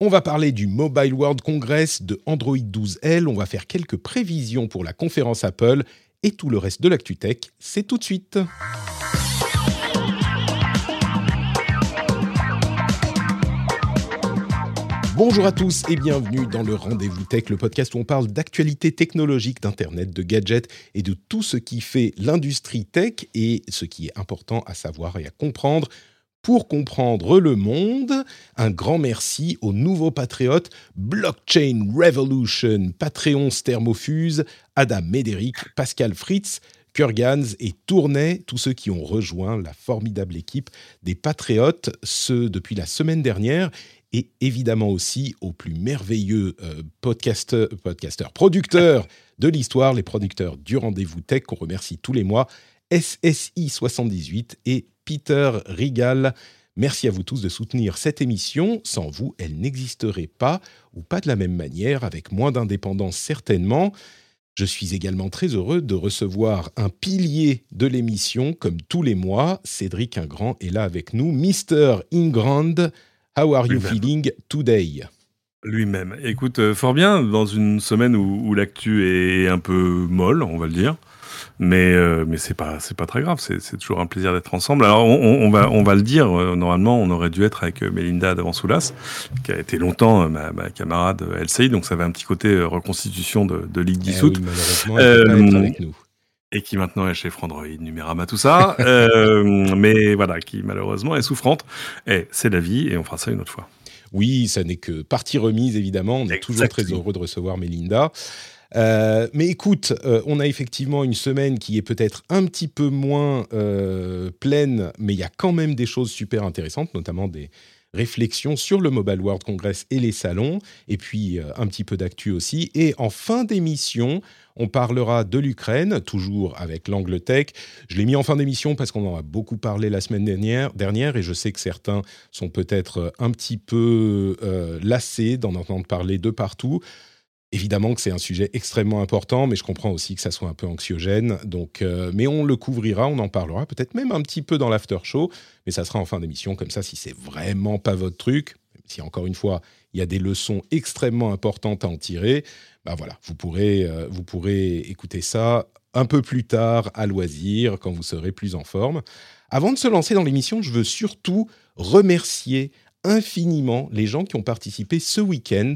On va parler du Mobile World Congress, de Android 12L, on va faire quelques prévisions pour la conférence Apple et tout le reste de l'ActuTech, c'est tout de suite. Bonjour à tous et bienvenue dans le Rendez-vous Tech, le podcast où on parle d'actualité technologique, d'Internet, de gadgets et de tout ce qui fait l'industrie tech et ce qui est important à savoir et à comprendre. Pour comprendre le monde, un grand merci aux nouveaux patriotes Blockchain Revolution, Patreon Thermofuse, Adam Médéric, Pascal Fritz, Kurgans et Tournai, tous ceux qui ont rejoint la formidable équipe des Patriotes, ce depuis la semaine dernière, et évidemment aussi aux plus merveilleux euh, podcasteurs, podcasteurs, producteurs de l'histoire, les producteurs du rendez-vous tech qu'on remercie tous les mois, SSI78 et Peter Rigal. Merci à vous tous de soutenir cette émission. Sans vous, elle n'existerait pas, ou pas de la même manière, avec moins d'indépendance certainement. Je suis également très heureux de recevoir un pilier de l'émission, comme tous les mois. Cédric Ingrand est là avec nous. Mr. Ingrand, how are you feeling today? Lui-même. Écoute, euh, fort bien, dans une semaine où, où l'actu est un peu molle, on va le dire. Mais euh, mais c'est pas c'est pas très grave. C'est toujours un plaisir d'être ensemble. Alors on, on, va on va le dire. euh, Normalement, on aurait dû être avec euh, Mélinda Davansoulas, qui a été longtemps euh, ma, ma camarade LCI. Donc ça avait un petit côté reconstitution de, de ligue Eh dissoute. oui, Euh, avec nous. Et qui maintenant est chez Frandroid, Numérama, tout ça. euh, mais voilà, qui malheureusement est souffrante. Et c'est la vie, et on fera ça une autre fois. Oui, ça n'est que partie remise, évidemment. On est toujours très heureux de recevoir Mélinda. Euh, mais écoute, euh, on a effectivement une semaine qui est peut-être un petit peu moins euh, pleine, mais il y a quand même des choses super intéressantes, notamment des réflexions sur le Mobile World Congress et les salons, et puis un petit peu d'actu aussi. Et en fin d'émission, on parlera de l'Ukraine, toujours avec l'angle tech. Je l'ai mis en fin d'émission parce qu'on en a beaucoup parlé la semaine dernière, dernière et je sais que certains sont peut-être un petit peu lassés d'en entendre parler de partout. Évidemment que c'est un sujet extrêmement important, mais je comprends aussi que ça soit un peu anxiogène. Donc, euh, mais on le couvrira, on en parlera, peut-être même un petit peu dans l'after show, mais ça sera en fin d'émission. Comme ça, si c'est vraiment pas votre truc, si encore une fois, il y a des leçons extrêmement importantes à en tirer, bah voilà, vous pourrez, euh, vous pourrez écouter ça un peu plus tard à loisir, quand vous serez plus en forme. Avant de se lancer dans l'émission, je veux surtout remercier infiniment les gens qui ont participé ce week-end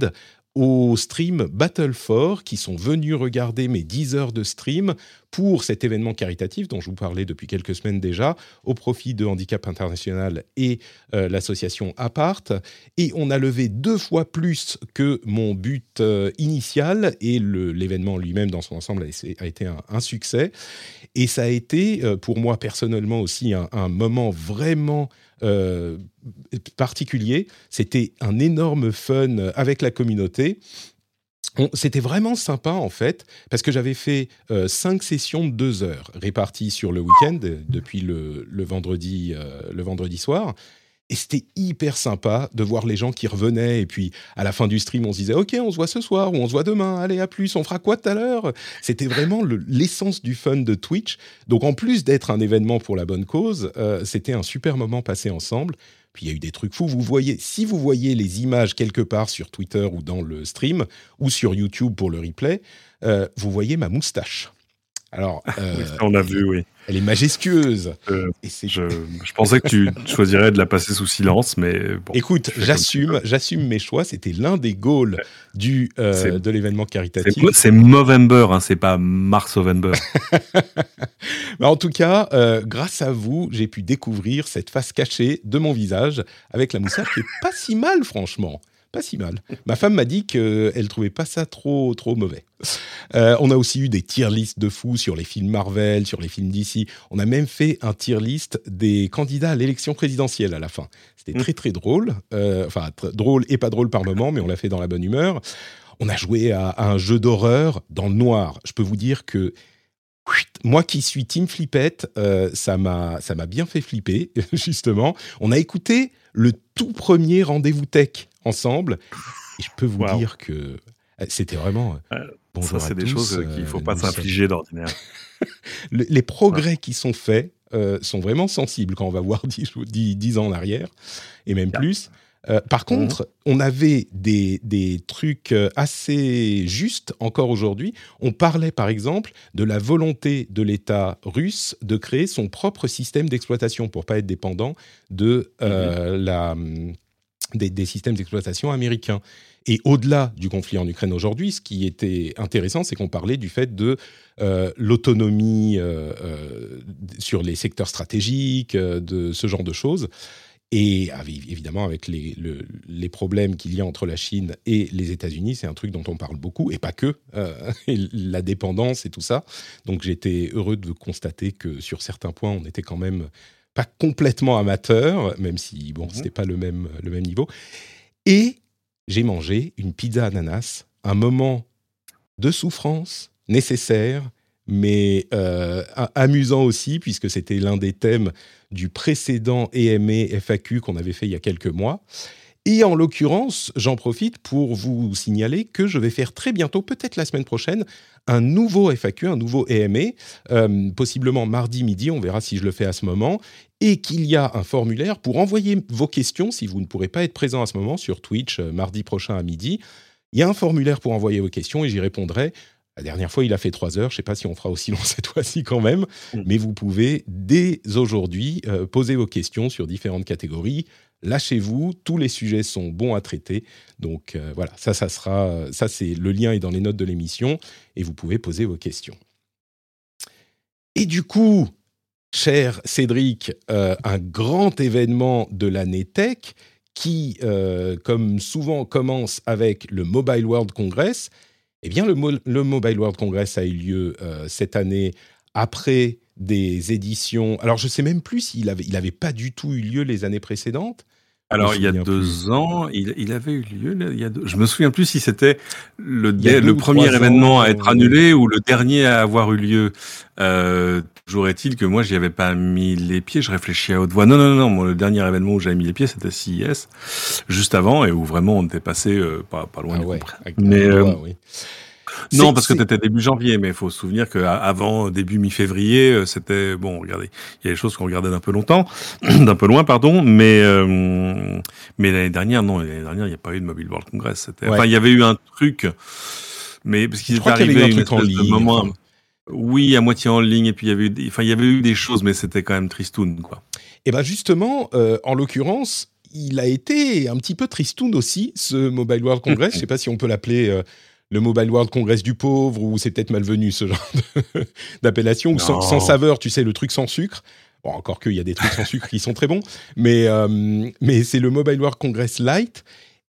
au stream Battle for, qui sont venus regarder mes 10 heures de stream pour cet événement caritatif dont je vous parlais depuis quelques semaines déjà, au profit de Handicap International et euh, l'association Apart. Et on a levé deux fois plus que mon but euh, initial, et l'événement lui-même dans son ensemble a, été un, un succès. Et ça a été, euh, pour moi personnellement aussi, un, un moment vraiment euh, particulier. C'était un énorme fun avec la communauté. C'était vraiment sympa en fait, parce que j'avais fait euh, cinq sessions de deux heures réparties sur le week-end, euh, depuis le, vendredi, le vendredi soir. Et c'était hyper sympa de voir les gens qui revenaient. Et puis, à la fin du stream, on se disait Ok, on se voit ce soir ou on se voit demain. Allez, à plus. On fera quoi tout à l'heure? C'était vraiment le- l'essence du fun de Twitch. Donc, en plus d'être un événement pour la bonne cause, euh, c'était un super moment passé ensemble. Puis, il y a eu des trucs fous. Vous voyez, si vous voyez les images quelque part sur Twitter ou dans le stream ou sur YouTube pour le replay, euh, vous voyez ma moustache. Alors, euh, on a vu, oui. Elle est majestueuse. Euh, Et je, je pensais que tu choisirais de la passer sous silence, mais bon. Écoute, j'assume, j'assume mes choix. C'était l'un des goals du euh, de l'événement caritatif. c'est Movember, hein, c'est pas Mars-Ovember. Mais en tout cas, euh, grâce à vous, j'ai pu découvrir cette face cachée de mon visage avec la moustache qui est pas si mal, franchement. Pas si mal. Ma femme m'a dit qu'elle trouvait pas ça trop, trop mauvais. Euh, on a aussi eu des tier lists de fous sur les films Marvel, sur les films DC. On a même fait un tier list des candidats à l'élection présidentielle à la fin. C'était mmh. très très drôle, euh, enfin drôle et pas drôle par moment, mais on l'a fait dans la bonne humeur. On a joué à, un jeu d'horreur dans le noir. Je peux vous dire que moi qui suis Team Flippette, euh, ça m'a ça m'a bien fait flipper justement. On a écouté le tout premier rendez-vous tech ensemble et je peux vous dire que euh, c'était vraiment euh, bonjour ça c'est des choses qu'il faut pas s'infliger d'ordinaire. les progrès qui sont faits sont vraiment sensibles quand on va voir dix ans en arrière et même plus. Euh, par mhm. contre, on avait des, trucs euh, assez justes encore aujourd'hui. On parlait par exemple de la volonté de l'État russe de créer son propre système d'exploitation pour pas être dépendant de, euh, mhm. la, des, systèmes d'exploitation américains. Et au-delà du conflit en Ukraine aujourd'hui, ce qui était intéressant, c'est qu'on parlait du fait de l'autonomie sur les secteurs stratégiques, de ce genre de choses. Et évidemment, avec les, les problèmes qu'il y a entre la Chine et les États-Unis, c'est un truc dont on parle beaucoup, et pas que, euh, la dépendance et tout ça. Donc j'étais heureux de constater que sur certains points, on était quand même pas complètement amateur, même si, bon, mmh c'était pas le même, le même niveau. Et j'ai mangé une pizza ananas, un moment de souffrance nécessaire mais euh, amusant aussi, puisque c'était l'un des thèmes du précédent EME FAQ qu'on avait fait il y a quelques mois. Et en l'occurrence, j'en profite pour vous signaler que je vais faire très bientôt, peut-être la semaine prochaine, un nouveau FAQ, un nouveau EME, euh, possiblement mardi midi, on verra si je le fais à ce moment, et qu'il y a un formulaire pour envoyer vos questions si vous ne pourrez pas être présent à ce moment sur Twitch euh, mardi prochain à midi. Il y a un formulaire pour envoyer vos questions et j'y répondrai la dernière fois, il a fait trois heures. Je ne sais pas si on fera aussi long cette fois-ci quand même. Mm. Mais vous pouvez dès aujourd'hui euh, poser vos questions sur différentes catégories. Lâchez-vous, tous les sujets sont bons à traiter. Donc euh, voilà, ça, ça sera, ça c'est le lien est dans les notes de l'émission et vous pouvez poser vos questions. Et du coup, cher Cédric, euh, un grand événement de l'année tech qui, comme souvent, commence avec le Mobile World Congress eh bien, le, Mobile World Congress a eu lieu euh, cette année après des éditions. Alors, je ne sais même plus s'il avait, il avait pas du tout eu lieu les années précédentes. Alors, il y a deux ans, il, avait eu lieu. il y a je me souviens plus si c'était le, le premier événement à être annulé ou le dernier à avoir eu lieu. Euh, toujours est-il que moi, j'y avais pas mis les pieds. Je réfléchis à haute voix. Non, non, non. Moi, le dernier événement où j'avais mis les pieds, c'était CIS, juste avant, et où vraiment on était passé euh, pas, pas loin ah du ouais, Mais euh, oui. Non, parce que c'était début janvier, mais il faut se souvenir qu'avant début mi-février, euh, c'était bon. Regardez, il y a des choses qu'on regardait d'un peu longtemps, d'un peu loin, pardon. Mais euh, mais l'année dernière, non, l'année dernière, il n'y a pas eu de Mobile World Congress. Enfin, il y avait eu un truc, mais parce qu'il est arrivé un truc en ligne, moment. Oui, à moitié en ligne, et puis il y avait eu, des, enfin, il y avait eu des choses, mais c'était quand même tristoun, quoi. Et ben justement, euh, en l'occurrence, il a été un petit peu tristoun aussi, ce Mobile World Congress. Je ne sais pas si on peut l'appeler le Mobile World Congress du pauvre, ou c'est peut-être malvenu ce genre d'appellation, ou sans, saveur, tu sais, le truc sans sucre. Bon, encore qu'il y a des trucs sans sucre qui sont très bons, mais, euh, mais c'est le Mobile World Congress Lite.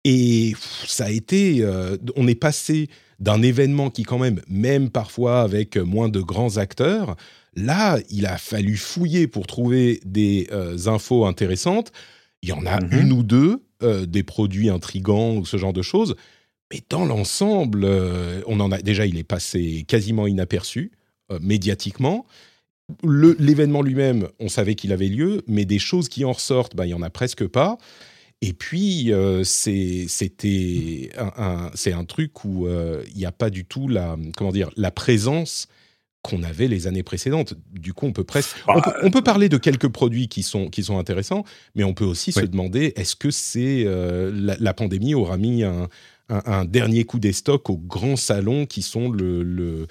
Et ça a été. Euh, on est passé d'un événement qui, quand même, même parfois avec moins de grands acteurs, là, il a fallu fouiller pour trouver des euh, infos intéressantes. Il y en a mm-hmm. une ou deux, des produits intrigants ou ce genre de choses. Mais dans l'ensemble, euh, on en a déjà, il est passé quasiment inaperçu euh, médiatiquement. L'événement lui-même, on savait qu'il avait lieu, mais des choses qui en ressortent, ben, il y en a presque pas. Et puis, euh, c'était un, c'est un truc où il n'y a pas du tout la, comment dire, la présence qu'on avait les années précédentes. Du coup, on peut presque, on, bah, peut, parler de quelques produits qui sont qui sont intéressants, mais on peut aussi se demander est-ce que c'est la, la, pandémie aura mis un, un, dernier coup des stocks aux grands salons qui sont le, le,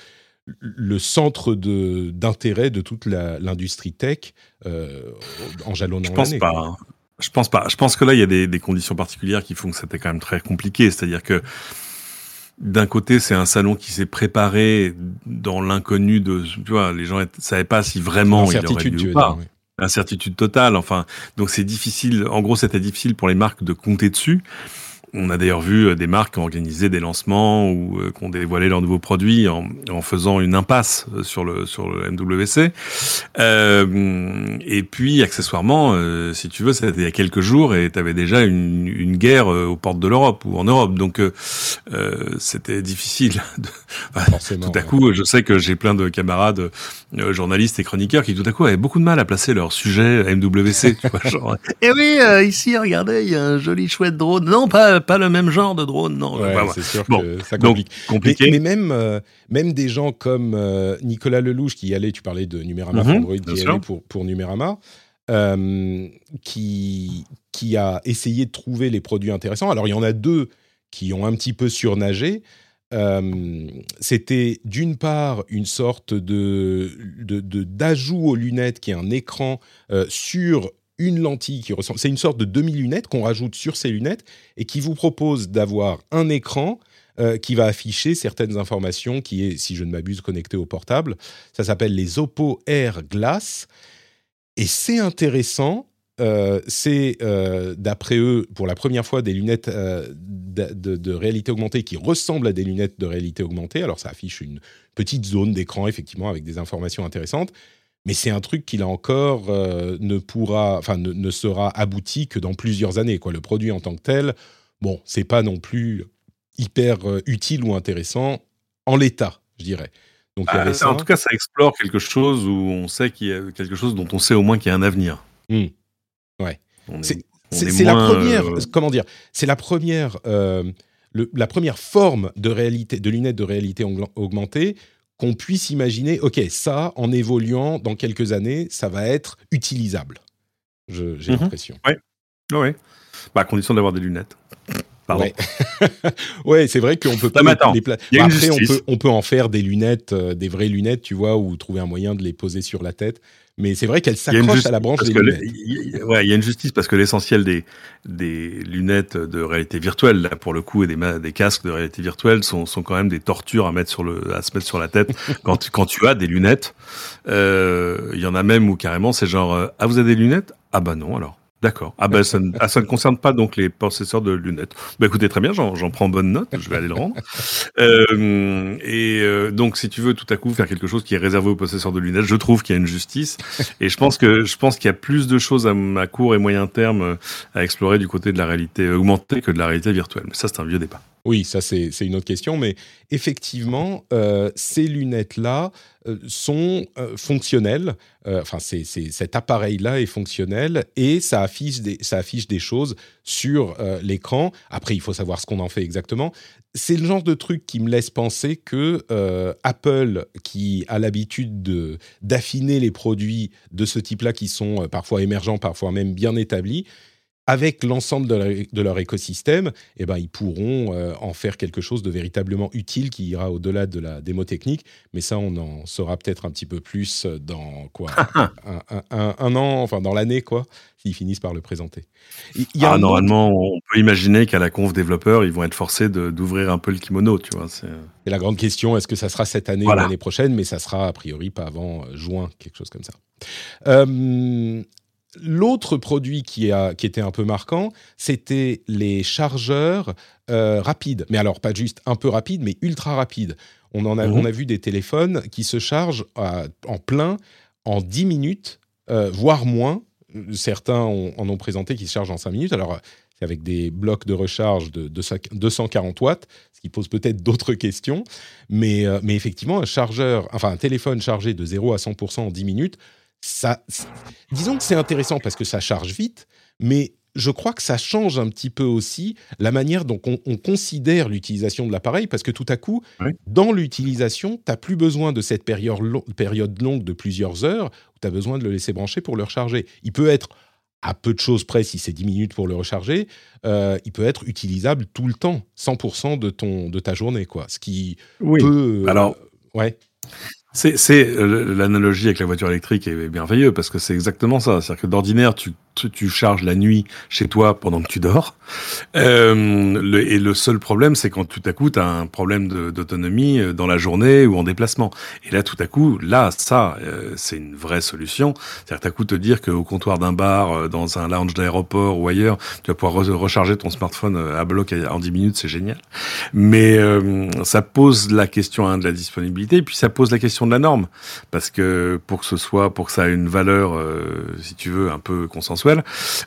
le centre d'intérêt de, toute l'industrie tech euh, en jalonnant Je pense pas. Hein. Je pense pas. Je pense que là, il y a des, des conditions particulières qui font que c'était quand même très compliqué. C'est-à-dire que d'un côté, c'est un salon qui s'est préparé dans l'inconnu de, tu vois, les gens ne savaient pas si vraiment il aurait lieu ou pas. Incertitude totale. Enfin, donc c'est difficile. En gros, c'était difficile pour les marques de compter dessus. On a d'ailleurs vu euh, des marques qui ont organisé des lancements ou euh, qui ont dévoilé leurs nouveaux produits en, en, faisant une impasse euh, sur le sur le MWC. Euh, et puis accessoirement, euh, si tu veux, c'était il y a quelques jours et tu avais déjà une, une, guerre aux portes de l'Europe ou en Europe, donc euh, c'était difficile. De... Enfin, tout à coup, je sais que j'ai plein de camarades journalistes et chroniqueurs qui tout à coup avaient beaucoup de mal à placer leur sujet MWC. tu vois, genre, et eh oui, ici, regardez, il y a un joli chouette drone. Non, pas pas le même genre de drone, non. Ouais, c'est sûr bon, que ça complique. Donc, compliqué. Mais, mais même, euh, même des gens comme euh, Nicolas Lelouch qui y allait, tu parlais de Numérama, mm -hmm, Android, qui y allait pour, pour Numérama, euh, qui, qui a essayé de trouver les produits intéressants. Alors, il y en a deux qui ont un petit peu surnagé. Euh, c'était d'une part une sorte de d'ajout de, aux lunettes qui est un écran euh, sur une lentille qui ressemble. C'est une sorte de demi-lunette qu'on rajoute sur ces lunettes et qui vous propose d'avoir un écran euh, qui va afficher certaines informations qui est, si je ne m'abuse, connecté au portable. Ça s'appelle les Oppo Air Glass. Et c'est intéressant. Euh, c'est, euh, d'après eux, pour la première fois, des lunettes de, de, réalité augmentée qui ressemblent à des lunettes de réalité augmentée. Alors, ça affiche une petite zone d'écran, effectivement, avec des informations intéressantes mais c'est un truc qui là encore euh, ne pourra, enfin ne, ne, sera abouti que dans plusieurs années. Quoi. Le produit en tant que tel, bon, c'est pas non plus hyper euh, utile ou intéressant en l'état, je dirais. Donc, ah, en tout cas, ça explore quelque chose où on sait qu'il y a quelque chose dont on sait au moins qu'il y a un avenir. Mmh. Ouais. C'est la première, euh... comment dire, c'est la première. Euh, le, la première forme de réalité, de lunettes de réalité augmentée qu'on puisse imaginer, OK, ça, en évoluant dans quelques années, ça va être utilisable. J'ai mmh l'impression. Oui, ouais. bah, à condition d'avoir des lunettes. Pardon. Ouais, ouais c'est vrai qu'on peut pas. Attends, les bah, après, on peut, on peut en faire des lunettes, euh, des vraies lunettes, tu vois, ou trouver un moyen de les poser sur la tête mais c'est vrai qu'elle s'accroche à la branche des lunettes. Ouais, il y a une justice parce que l'essentiel des, des lunettes de réalité virtuelle, là, pour le coup, et des, des casques de réalité virtuelle sont, sont quand même des tortures à, mettre sur le, à se mettre sur la tête quand, tu, quand tu as des lunettes. Euh, il y en a même où carrément c'est genre, euh, ah, vous avez des lunettes? Ah bah non, alors. D'accord. Ah ben ça, ne, ah, ça ne concerne pas donc les possesseurs de lunettes. Bah écoutez très bien, j'en prends bonne note, je vais aller le rendre. Euh, et euh, donc si tu veux tout à coup faire quelque chose qui est réservé aux possesseurs de lunettes, je trouve qu'il y a une justice et je pense que je pense qu'il y a plus de choses à, à, court et moyen terme euh, à explorer du côté de la réalité augmentée que de la réalité virtuelle. Mais ça c'est un vieux débat. Oui, ça c'est une autre question, mais effectivement, euh, ces lunettes-là euh, sont euh, fonctionnelles. Enfin, cet appareil-là est fonctionnel et ça affiche des, ça affiche des choses sur l'écran. Après, il faut savoir ce qu'on en fait exactement. C'est le genre de truc qui me laisse penser que Apple, qui a l'habitude d'affiner les produits de ce type-là, qui sont parfois émergents, parfois même bien établis, avec l'ensemble de, leur, de leur écosystème, eh ben, ils pourront euh, en faire quelque chose de véritablement utile qui ira au-delà de la démo technique. Mais ça, on en saura peut-être un petit peu plus dans quoi? Un, un, un, un, an, enfin dans l'année, quoi, s'ils finissent par le présenter. Il y a ah, normalement, autre... on peut imaginer qu'à la conf développeurs, ils vont être forcés d'ouvrir un peu le kimono, tu vois. C'est la grande question, est-ce que ça sera cette année voilà. ou l'année prochaine? Mais ça sera a priori pas avant euh, juin, quelque chose comme ça. Euh, L'autre produit qui, a, qui était un peu marquant, c'était les chargeurs euh, rapides. Mais alors, pas juste un peu rapides, mais ultra rapides. On, en a, mmh. on a vu des téléphones qui se chargent à, en plein en 10 minutes, euh, voire moins. Certains ont, en ont présenté qui se chargent en 5 minutes. Alors, c'est avec des blocs de recharge de, de 240 watts, ce qui pose peut-être d'autres questions. Mais, euh, mais effectivement, un chargeur, enfin un téléphone chargé de 0 à 100% en 10 minutes, ça, disons que c'est intéressant parce que ça charge vite, mais je crois que ça change un petit peu aussi la manière dont on, on considère l'utilisation de l'appareil, parce que tout à coup, oui. dans l'utilisation, tu n'as plus besoin de cette période, lo période longue de plusieurs heures où tu as besoin de le laisser brancher pour le recharger. Il peut être à peu de choses près, si c'est 10 minutes pour le recharger, euh, il peut être utilisable tout le temps, 100% de, ton, de ta journée, quoi. Ce qui oui. peut... Alors, ouais. C'est euh, l'analogie avec la voiture électrique est merveilleuse parce que c'est exactement ça. C'est-à-dire que d'ordinaire, tu, tu, charges la nuit chez toi pendant que tu dors. Euh, le, et le seul problème, c'est quand tout à coup, tu as un problème d'autonomie euh, dans la journée ou en déplacement. Et là, tout à coup, là, ça, euh, c'est une vraie solution. C'est-à-dire, tout à coup, te dire qu'au comptoir d'un bar, dans un lounge d'aéroport ou ailleurs, tu vas pouvoir recharger ton smartphone à bloc en 10 minutes, c'est génial. Mais ça pose la question hein, de la disponibilité, puis ça pose la question de la norme, parce que pour que ce soit, pour que ça ait une valeur, euh, si tu veux, un peu consensuelle,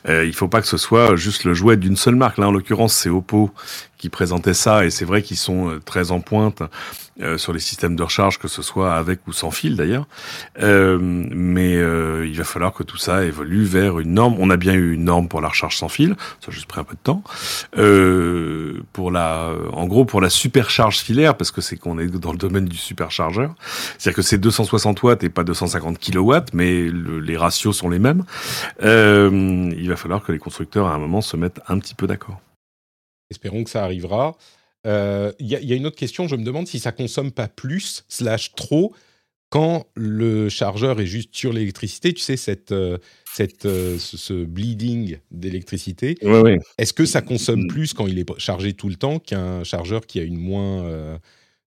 euh, il faut pas que ce soit juste le jouet d'une seule marque. Là, en l'occurrence, c'est Oppo qui présentait ça, et c'est vrai qu'ils sont euh, très en pointe euh, sur les systèmes de recharge, que ce soit avec ou sans fil d'ailleurs. Euh, mais euh, il va falloir que tout ça évolue vers une norme. On a bien eu une norme pour la recharge sans fil, ça a juste pris un peu de temps. pour la, en gros, pour la supercharge filaire, parce que c'est qu'on est dans le domaine du superchargeur, c'est-à-dire que c'est 260 watts et pas 250 kilowatts, mais les ratios sont les mêmes. il va falloir que les constructeurs à un moment se mettent un petit peu d'accord. Espérons que ça arrivera. Il euh, y, a une autre question, je me demande si ça consomme pas plus, slash trop, quand le chargeur est juste sur l'électricité, tu sais, cette, euh, cette, euh, ce, bleeding d'électricité. Est-ce que ça consomme mm. plus quand il est chargé tout le temps qu'un chargeur qui a une moins,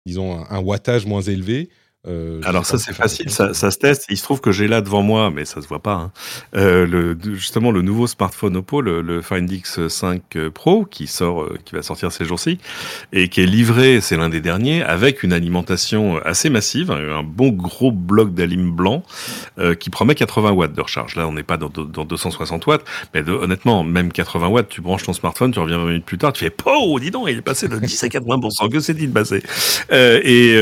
disons, un, wattage moins élevé? Euh, Alors ça c'est facile, ça, ça, se teste. Il se trouve que j'ai là devant moi, mais ça se voit pas, hein, euh, le, justement le nouveau smartphone Oppo, le, le Find X5 Pro, qui sort, euh, qui va sortir ces jours-ci, et qui est livré, c'est l'un des derniers, avec une alimentation assez massive, un bon gros bloc d'alim blanc euh, qui promet 80 watts de recharge. Là, on n'est pas dans, dans, 260 watts, mais honnêtement, même 80 watts, tu branches ton smartphone, tu reviens 20 minutes plus tard, tu fais, oh, dis donc, il est passé de 10 à 80% Que s'est-il passé? Et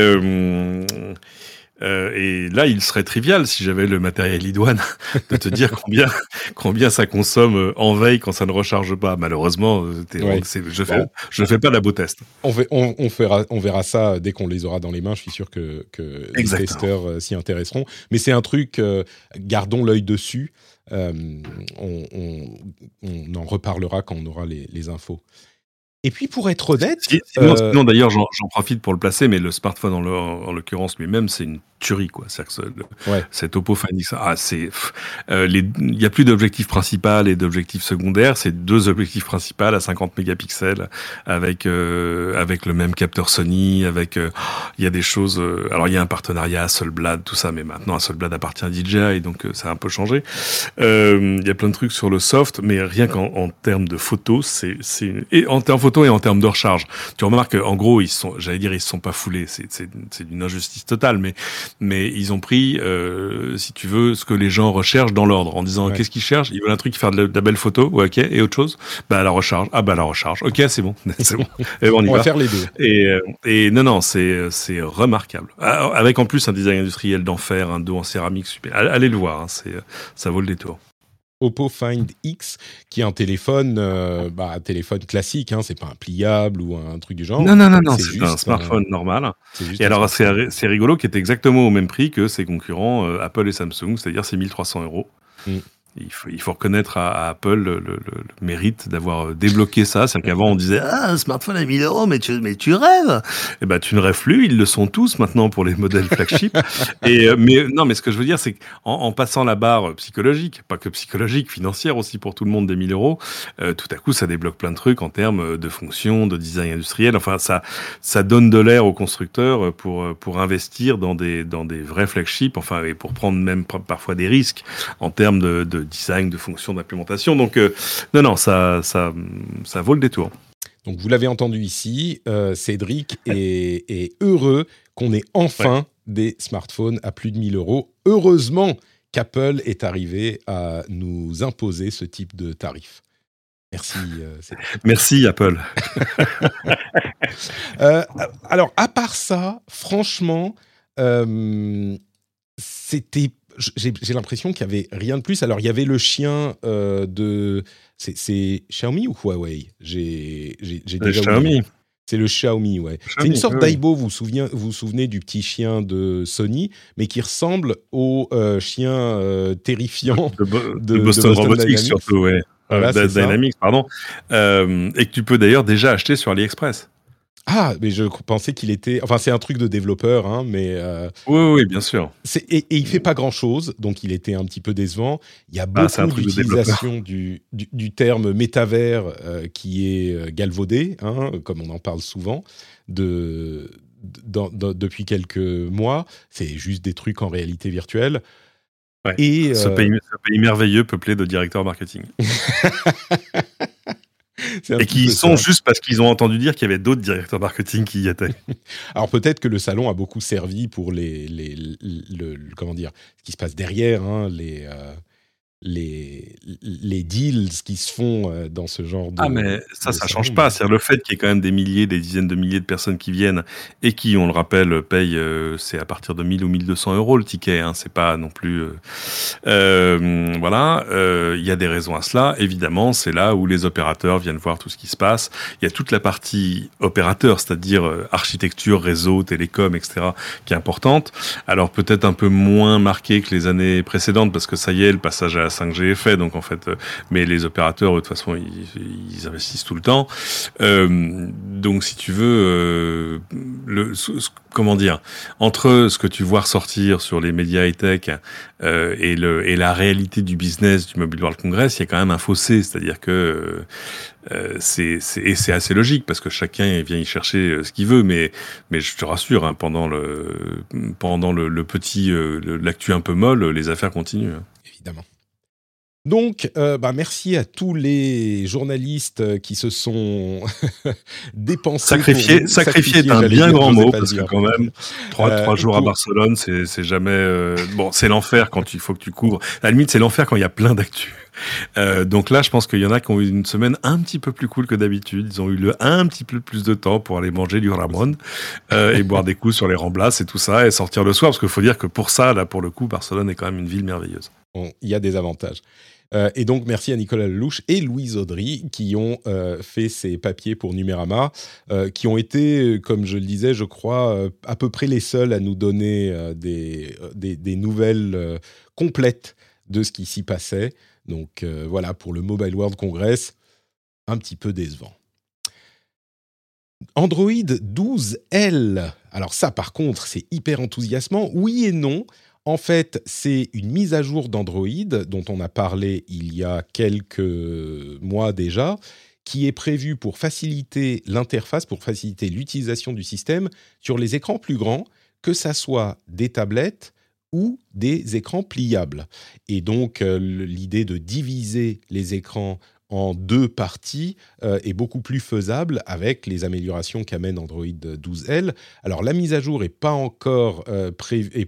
euh, et là, il serait trivial si j'avais le matériel idoine de te dire combien combien ça consomme euh, en veille quand ça ne recharge pas. Malheureusement, euh, je fais je fais pas la beau test. On, on, on, fera on verra ça dès qu'on les aura dans les mains. Je suis sûr que, que les testeurs s'y intéresseront. Mais c'est un truc, gardons l'œil dessus. on, on, en reparlera quand on aura les, les infos. Et puis pour être honnête, sinon, d'ailleurs j'en profite pour le placer, mais le smartphone en l'occurrence lui-même, c'est une tuerie quoi. C'est que ouais. cet Oppo Find X, ah c'est, euh, il y a plus d'objectifs principal et d'objectifs secondaires, c'est deux objectifs principaux à 50 mégapixels avec euh, avec le même capteur Sony, avec euh, il y a des choses. Euh, alors il y a un partenariat Hasselblad, tout ça, mais maintenant Hasselblad appartient à DJI, donc ça a un peu changé. Il y a plein de trucs sur le soft, mais rien qu'en en termes de photos, c'est c'est et en termes photos et en termes de recharge. Tu remarques en gros ils sont, j'allais dire ils se sont pas foulés, c'est c'est c'est d'une injustice totale, mais mais ils ont pris, euh, si tu veux, ce que les gens recherchent dans l'ordre, en disant qu'est-ce qu'ils cherchent? Ils veulent un truc qui fait de la, belle photo, ok, et autre chose? Bah la recharge, ah bah la recharge, ok, c'est bon, c'est bon. Et on, va, faire les deux. Et, euh, et non, non, c'est c'est remarquable. Ah, avec en plus un design industriel d'enfer, un dos en céramique super. Allez le voir, hein, c'est ça vaut le détour. Oppo Find X, qui est un téléphone, euh, bah, téléphone classique, hein, c'est pas un pliable ou un truc du genre. Non, non, non, non c'est un smartphone normal. Et alors, c'est rigolo, qui est exactement au même prix que ses concurrents euh, Apple et Samsung, c'est-à-dire c'est 1300 euros. Mm. Il faut, il faut, reconnaître à, Apple le, le, le mérite d'avoir euh, débloqué ça. C'est qu'avant on disait ah un smartphone à 1000 euros, mais tu mais tu rêves. Eh ben tu ne rêves plus. Ils le sont tous maintenant pour les modèles flagship. Et euh, mais non, mais ce que je veux dire, c'est qu'en en passant la barre psychologique, pas que psychologique, financière aussi pour tout le monde des 1000 euros, euh, tout à coup ça débloque plein de trucs en termes de fonction, de design industriel. Enfin ça ça donne de l'air aux constructeurs pour pour investir dans des dans des vrais flagships. Enfin et pour prendre même parfois des risques en termes de, de design, de fonction, d'implémentation. Donc, euh, non, non, ça, ça, ça vaut le détour. Donc, vous l'avez entendu ici, euh, Cédric est, heureux qu'on ait enfin des smartphones à plus de 1000 euros. Heureusement qu'Apple est arrivé à nous imposer ce type de tarif. Merci. Euh, Merci Apple. alors, à part ça, franchement, c'était j'ai l'impression qu'il y avait rien de plus. Alors, il y avait le chien euh, de. C'est Xiaomi ou Huawei? J'ai déjà. Xiaomi. C'est le Xiaomi, ouais. C'est une sorte d'Aibo, vous, vous vous souvenez du petit chien de Sony, mais qui ressemble au euh, chien euh, terrifiant de, Boston, Robotics, surtout, ouais. Dynamics, pardon. et que tu peux d'ailleurs déjà acheter sur AliExpress. Ah, mais je pensais qu'il était. Enfin, c'est un truc de développeur, hein, mais. Euh, oui, oui, bien sûr. Et, et, il fait pas grand chose, donc il était un petit peu décevant. Il y a ah, beaucoup d'utilisation du, du, terme métavers euh, qui est euh, galvaudé, hein, comme on en parle souvent, de, depuis quelques mois. C'est juste des trucs en réalité virtuelle. Et, ce, pays, ce pays merveilleux peuplé de directeurs marketing. Et qui y sont juste parce qu'ils ont entendu dire qu'il y avait d'autres directeurs marketing qui y étaient. Alors peut-être que le salon a beaucoup servi pour les, les le, comment dire, ce qui se passe derrière, hein, les, euh, les, les deals qui se font euh, dans ce genre de. Ah, mais ça, ça change pas. C'est-à-dire le fait qu'il y ait quand même des milliers, des dizaines de milliers de personnes qui viennent et qui, on le rappelle, payent, euh, c'est à partir de 1000 ou 1200 euros le ticket. Hein, c'est pas non plus. Euh, voilà. Il y a des raisons à cela. Évidemment, c'est là où les opérateurs viennent voir tout ce qui se passe. Il y a toute la partie opérateur, c'est-à-dire architecture, réseau, télécom, etc., qui est importante. Alors peut-être un peu moins marqué que les années précédentes parce que ça y est, le passage à 5G est fait, donc en fait, euh, mais les opérateurs, de toute façon, ils, investissent tout le temps. Euh, donc, si tu veux, euh, comment dire, entre ce que tu vois ressortir sur les médias high-tech et, le, et la réalité du business du Mobile World Congress, il y a quand même un fossé, c'est-à-dire que c'est et c'est assez logique parce que chacun vient y chercher ce qu'il veut, mais je te rassure, hein, pendant le, le petit l'actu un peu molle, les affaires continuent. Hein. Évidemment. Donc, euh, bah, merci à tous les journalistes qui se sont dépensés. Sacrifié, sacrifié est un bien grand mot parce que quand même trois, euh, jours à Barcelone, c'est jamais euh, bon. C'est l'enfer quand il faut que tu couvres. À la limite, c'est l'enfer quand il y a plein d'actu. donc là, je pense qu'il y en a qui ont eu une semaine un petit peu plus cool que d'habitude. Ils ont eu le un petit peu plus de temps pour aller manger du Ramon et boire des coups sur les remblasses et tout ça et sortir le soir parce qu'il faut dire que pour ça, là, pour le coup, Barcelone est quand même une ville merveilleuse. Il y a des avantages. Euh, et donc, merci à Nicolas Lelouch et Louise Audry qui ont euh, fait ces papiers pour Numérama, euh, qui ont été, comme je le disais, je crois, à peu près les seuls à nous donner des, des, des, nouvelles complètes de ce qui s'y passait. Donc voilà, pour le Mobile World Congress, un petit peu décevant. Android 12L. Alors ça, par contre, c'est hyper enthousiasmant. Oui et non. En fait, c'est une mise à jour d'Android dont on a parlé il y a quelques mois déjà, qui est prévue pour faciliter l'interface, pour faciliter l'utilisation du système sur les écrans plus grands, que ça soit des tablettes ou des écrans pliables. Et donc, euh, l'idée de diviser les écrans en deux parties euh, est beaucoup plus faisable avec les améliorations qu'amène Android 12L. Alors la mise à jour n'est pas encore euh,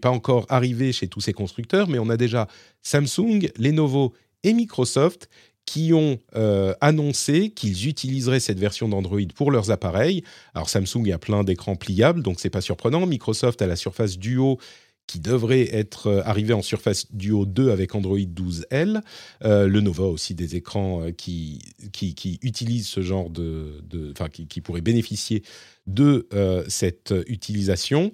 pas encore arrivée chez tous ces constructeurs, mais on a déjà Samsung, Lenovo et Microsoft qui ont euh, annoncé qu'ils utiliseraient cette version d'Android pour leurs appareils. Alors Samsung a plein d'écrans pliables, donc c'est pas surprenant. Microsoft a la Surface Duo qui devrait être euh, arrivé en Surface Duo 2 avec Android 12L. Euh, le Nova aussi des écrans euh, qui, qui, utilisent ce genre de... Enfin, qui, qui, pourraient bénéficier de cette utilisation.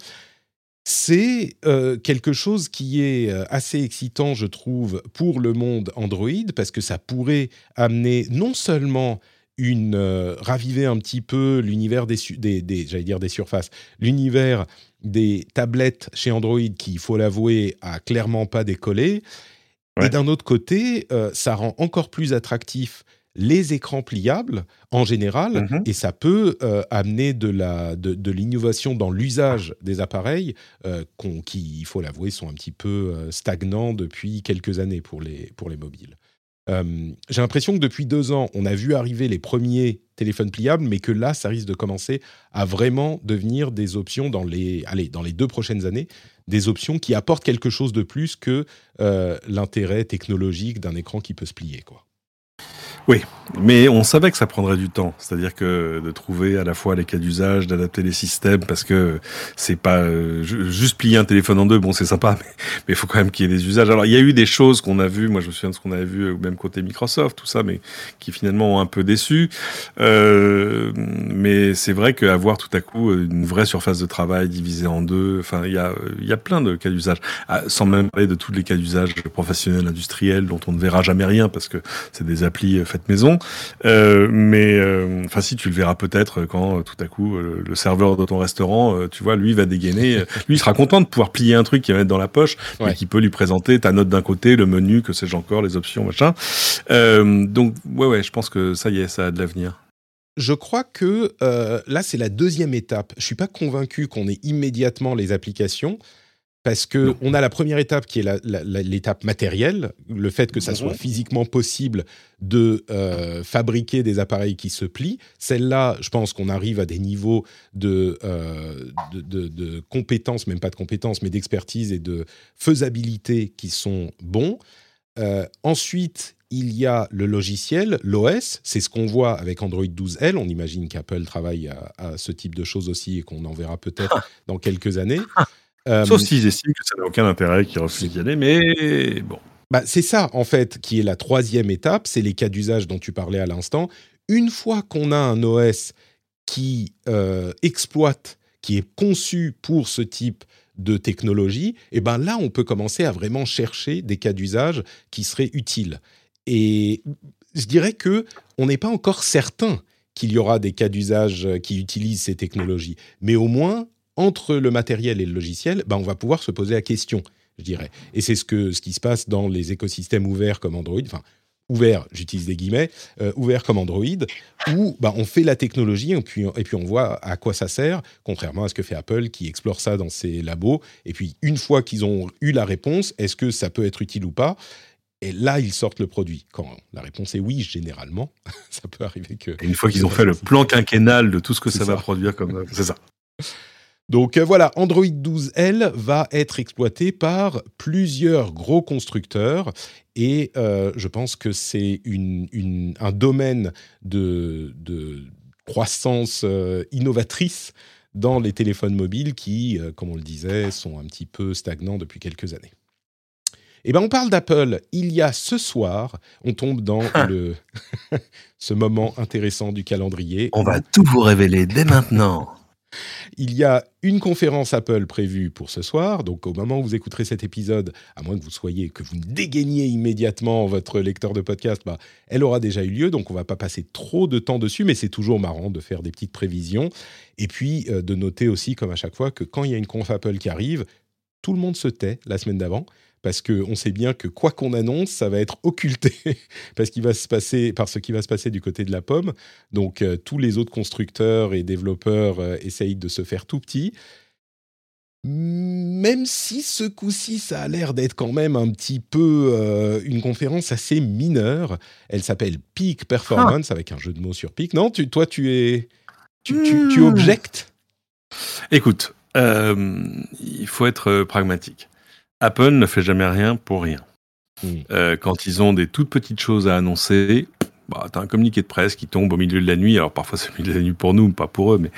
C'est quelque chose qui est assez excitant, je trouve, pour le monde Android, parce que ça pourrait amener non seulement une raviver un petit peu l'univers des j'allais dire des surfaces, l'univers des tablettes chez Android qui, il faut l'avouer, a clairement pas décollé. Et d'un autre côté, euh, ça rend encore plus attractif les écrans pliables en général, mhm. et ça peut euh, amener de, la, de, l'innovation dans l'usage des appareils euh, qui, il faut l'avouer, sont un petit peu stagnants depuis quelques années pour les, pour les mobiles. Euh, j'ai l'impression que depuis deux ans, on a vu arriver les premiers téléphones pliables, mais que là, ça risque de commencer à vraiment devenir des options dans les, deux prochaines années, des options qui apportent quelque chose de plus que euh, l'intérêt technologique d'un écran qui peut se plier. Quoi. Oui, mais on savait que ça prendrait du temps. C'est-à-dire que de trouver à la fois les cas d'usage, d'adapter les systèmes, parce que c'est pas euh, juste plier un téléphone en deux, bon c'est sympa, mais il faut quand même qu'il y ait des usages. Alors il y a eu des choses qu'on a vues, moi je me souviens de ce qu'on avait vu, euh, même côté Microsoft, tout ça, mais qui finalement ont un peu déçu. Euh, mais c'est vrai qu'avoir tout à coup une vraie surface de travail divisée en deux, enfin il y a, y a plein de cas d'usage, ah, sans même parler de tous les cas d'usage professionnels, industriels, dont on ne verra jamais rien, parce que c'est des applis faites maison. Euh, mais euh, enfin, si tu le verras peut-être quand tout à coup le, serveur de ton restaurant, tu vois, lui va dégainer. lui, il sera content de pouvoir plier un truc qu'il va mettre dans la poche et qui peut lui présenter ta note d'un côté, le menu, que sais-je encore, les options, machin. donc, ouais, ouais, je pense que ça y est, ça a de l'avenir je crois que là, c'est la deuxième étape. Je suis pas convaincu qu'on ait immédiatement les applications parce que on a la première étape qui est l'étape matérielle, le fait que ça soit physiquement possible de euh, fabriquer des appareils qui se plient. Celle-là, je pense qu'on arrive à des niveaux de, euh, de, compétences, même pas de compétences, mais d'expertise et de faisabilité qui sont bons. Euh, ensuite, il y a le logiciel, l'OS, c'est ce qu'on voit avec Android 12L. On imagine qu'Apple travaille à, à, ce type de choses aussi et qu'on en verra peut-être dans quelques années. Euh, Sauf s'ils estiment que ça n'a aucun intérêt, qu'ils refusent d'y aller, mais bon. Bah, c'est ça, en fait, qui est la troisième étape, c'est les cas d'usage dont tu parlais à l'instant. Une fois qu'on a un OS qui euh, exploite, qui est conçu pour ce type de technologie, et eh ben là, on peut commencer à vraiment chercher des cas d'usage qui seraient utiles. Et je dirais que on n'est pas encore certain qu'il y aura des cas d'usage qui utilisent ces technologies, mais au moins entre le matériel et le logiciel, bah, on va pouvoir se poser la question, je dirais. Et c'est ce, que, ce qui se passe dans les écosystèmes ouverts comme Android, enfin, ouverts, j'utilise des guillemets, euh, ouverts comme Android, où bah, on fait la technologie et puis, et puis on voit à quoi ça sert, contrairement à ce que fait Apple qui explore ça dans ses labos. Et puis une fois qu'ils ont eu la réponse, est-ce que ça peut être utile ou pas? Et là, ils sortent le produit. Quand la réponse est oui, généralement, ça peut arriver que. une fois qu'ils ont fait le plan quinquennal de tout ce que ça, ça, va produire, comme c'est ça. Donc euh, voilà, Android 12L va être exploité par plusieurs gros constructeurs et euh, je pense que c'est un domaine de, croissance euh, innovatrice dans les téléphones mobiles qui, comme on le disait, sont un petit peu stagnants depuis quelques années. Eh ben, on parle d'Apple. Il y a ce soir, on tombe dans ah. le ce moment intéressant du calendrier. On va tout vous révéler dès maintenant. Il y a une conférence Apple prévue pour ce soir, donc au moment où vous écouterez cet épisode, à moins que vous soyez, que vous dégainiez immédiatement votre lecteur de podcast, bah, elle aura déjà eu lieu, donc on va pas passer trop de temps dessus, mais c'est toujours marrant de faire des petites prévisions, et puis euh, de noter aussi, comme à chaque fois, que quand il y a une conf Apple qui arrive, tout le monde se tait la semaine d'avant, parce qu'on sait bien que quoi qu'on annonce, ça va être occulté parce qu'il va se passer par ce qui va se passer du côté de la pomme. Donc euh, tous les autres constructeurs et développeurs euh, essayent de se faire tout petits. Même si ce coup-ci, ça a l'air d'être quand même un petit peu euh, une conférence assez mineure. Elle s'appelle Peak Performance, ah. avec un jeu de mots sur Peak. Non, tu, toi, tu es. Tu, tu, hmm. objectes? Écoute, il faut être pragmatique. Apple ne fait jamais rien pour rien. Euh, quand ils ont des toutes petites choses à annoncer, bah, tu as un communiqué de presse qui tombe au milieu de la nuit. Alors parfois c'est au milieu de la nuit pour nous, pas pour eux. Mais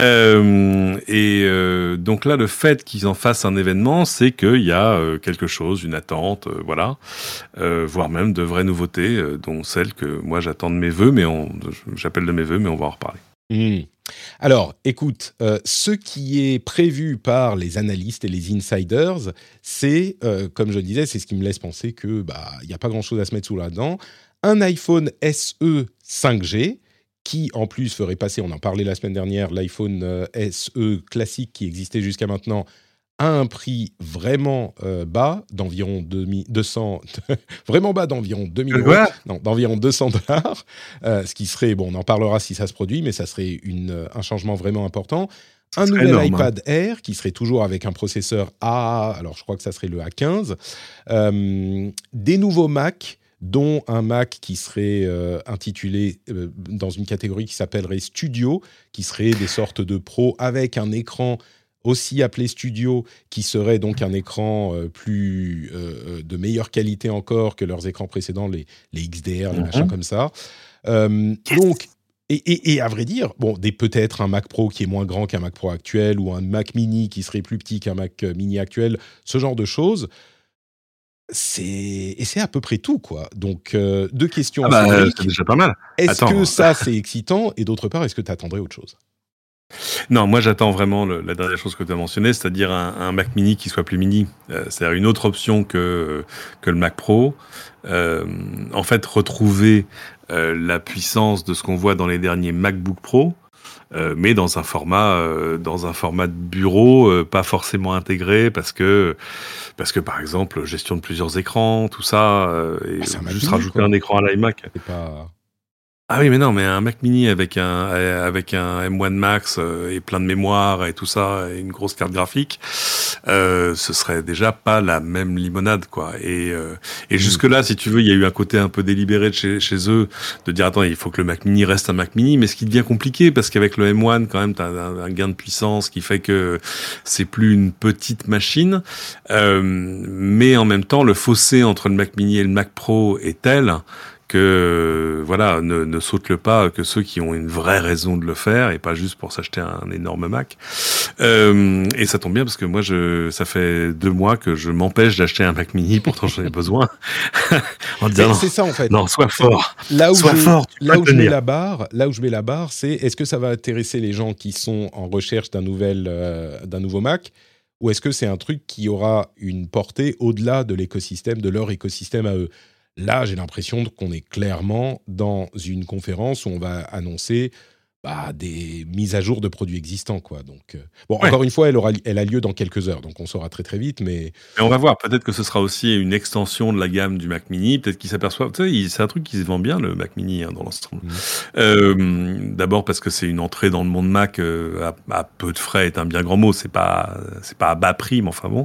euh, et euh, donc là, le fait qu'ils en fassent un événement, c'est qu'il y a quelque chose, une attente, voilà, voire même de vraies nouveautés, dont celles que moi j'attends de mes voeux, mais j'appelle de mes voeux, mais on va en reparler. Hmm. Alors, écoute, euh, ce qui est prévu par les analystes et les insiders, c'est, euh, comme je disais, c'est ce qui me laisse penser que bah il n'y a pas grand-chose à se mettre sous la dent. Un iPhone SE 5G qui en plus ferait passer, on en parlait la semaine dernière, l'iPhone euh, SE classique qui existait jusqu'à maintenant à un prix vraiment euh, bas, d'environ 200, vraiment bas d'environ 2000 euros, non, d'environ 200 dollars, euh, ce qui serait, bon, on en parlera si ça se produit, mais ça serait une, euh, un changement vraiment important. Un nouvel hein. iPad Air qui serait toujours avec un processeur A, alors je crois que ça serait le A15, des nouveaux Mac dont un Mac qui serait intitulé dans une catégorie qui s'appellerait Studio, qui serait des sortes de pros avec un écran aussi appelé Studio, qui serait donc un écran euh, plus euh, euh, de meilleure qualité encore que leurs écrans précédents, les, les XDR, les machins mhm. comme ça. Donc, et, et, à vrai dire, bon, peut-être un Mac Pro qui est moins grand qu'un Mac Pro actuel ou un Mac Mini qui serait plus petit qu'un Mac Mini actuel, ce genre de choses. C'est et c'est à peu près tout quoi. Donc deux questions. Ah bah, c'est déjà pas mal. Est-ce que ça c'est excitant? Et d'autre part est-ce que tu attendrais autre chose? Non, moi j'attends vraiment le, la dernière chose que tu as mentionnée, c'est-à-dire un, un, Mac Mini qui soit plus mini. Euh, c'est-à-dire une autre option que, que le Mac Pro. Euh, en fait, retrouver euh, la puissance de ce qu'on voit dans les derniers MacBook Pro, euh, mais dans un format, euh, dans un format de bureau, euh, pas forcément intégré, parce que, parce que par exemple, gestion de plusieurs écrans, tout ça, et Ah, juste rajouter un écran à l'iMac. Pas. Ah oui, mais non, mais un Mac Mini avec un avec un M1 Max euh, et plein de mémoire et tout ça, et une grosse carte graphique, euh, ce serait déjà pas la même limonade, quoi. Et euh, et jusque là, si tu veux, il y a eu un côté un peu délibéré de chez chez eux de dire attends, il faut que le Mac Mini reste un Mac Mini, mais ce qui devient compliqué parce qu'avec le M1, quand même, t'as un, un gain de puissance qui fait que c'est plus une petite machine, euh, mais en même temps, le fossé entre le Mac Mini et le Mac Pro est tel que voilà, ne, ne saute le pas que ceux qui ont une vraie raison de le faire et pas juste pour s'acheter un énorme Mac. Euh, et ça tombe bien parce que moi, je, ça fait deux mois que je m'empêche d'acheter un Mac Mini, pourtant j'en ai besoin. en disant non, C'est ça en fait. non, sois fort. Là où, Sois je, fort, là où je mets la barre, là où je mets la barre, c'est est-ce que ça va intéresser les gens qui sont en recherche d'un nouvel, euh, d'un nouveau Mac, ou est-ce que c'est un truc qui aura une portée au-delà de l'écosystème, de leur écosystème à eux? Là, j'ai l'impression qu'on est clairement dans une conférence où on va annoncer bah, des mises à jour de produits existants, quoi. Donc, euh, bon, Ouais. encore une fois, elle aura, elle a lieu dans quelques heures, donc on saura très très vite, mais on va voir. Peut-être que ce sera aussi une extension de la gamme du Mac Mini. Peut-être qu'ils s'aperçoivent. C'est un truc qui se vend bien le Mac Mini hein, dans l'ensemble. Mhm. Euh, D'abord parce que c'est une entrée dans le monde Mac euh, à, à peu de frais est un bien grand mot. C'est pas pas à bas prix, mais enfin bon,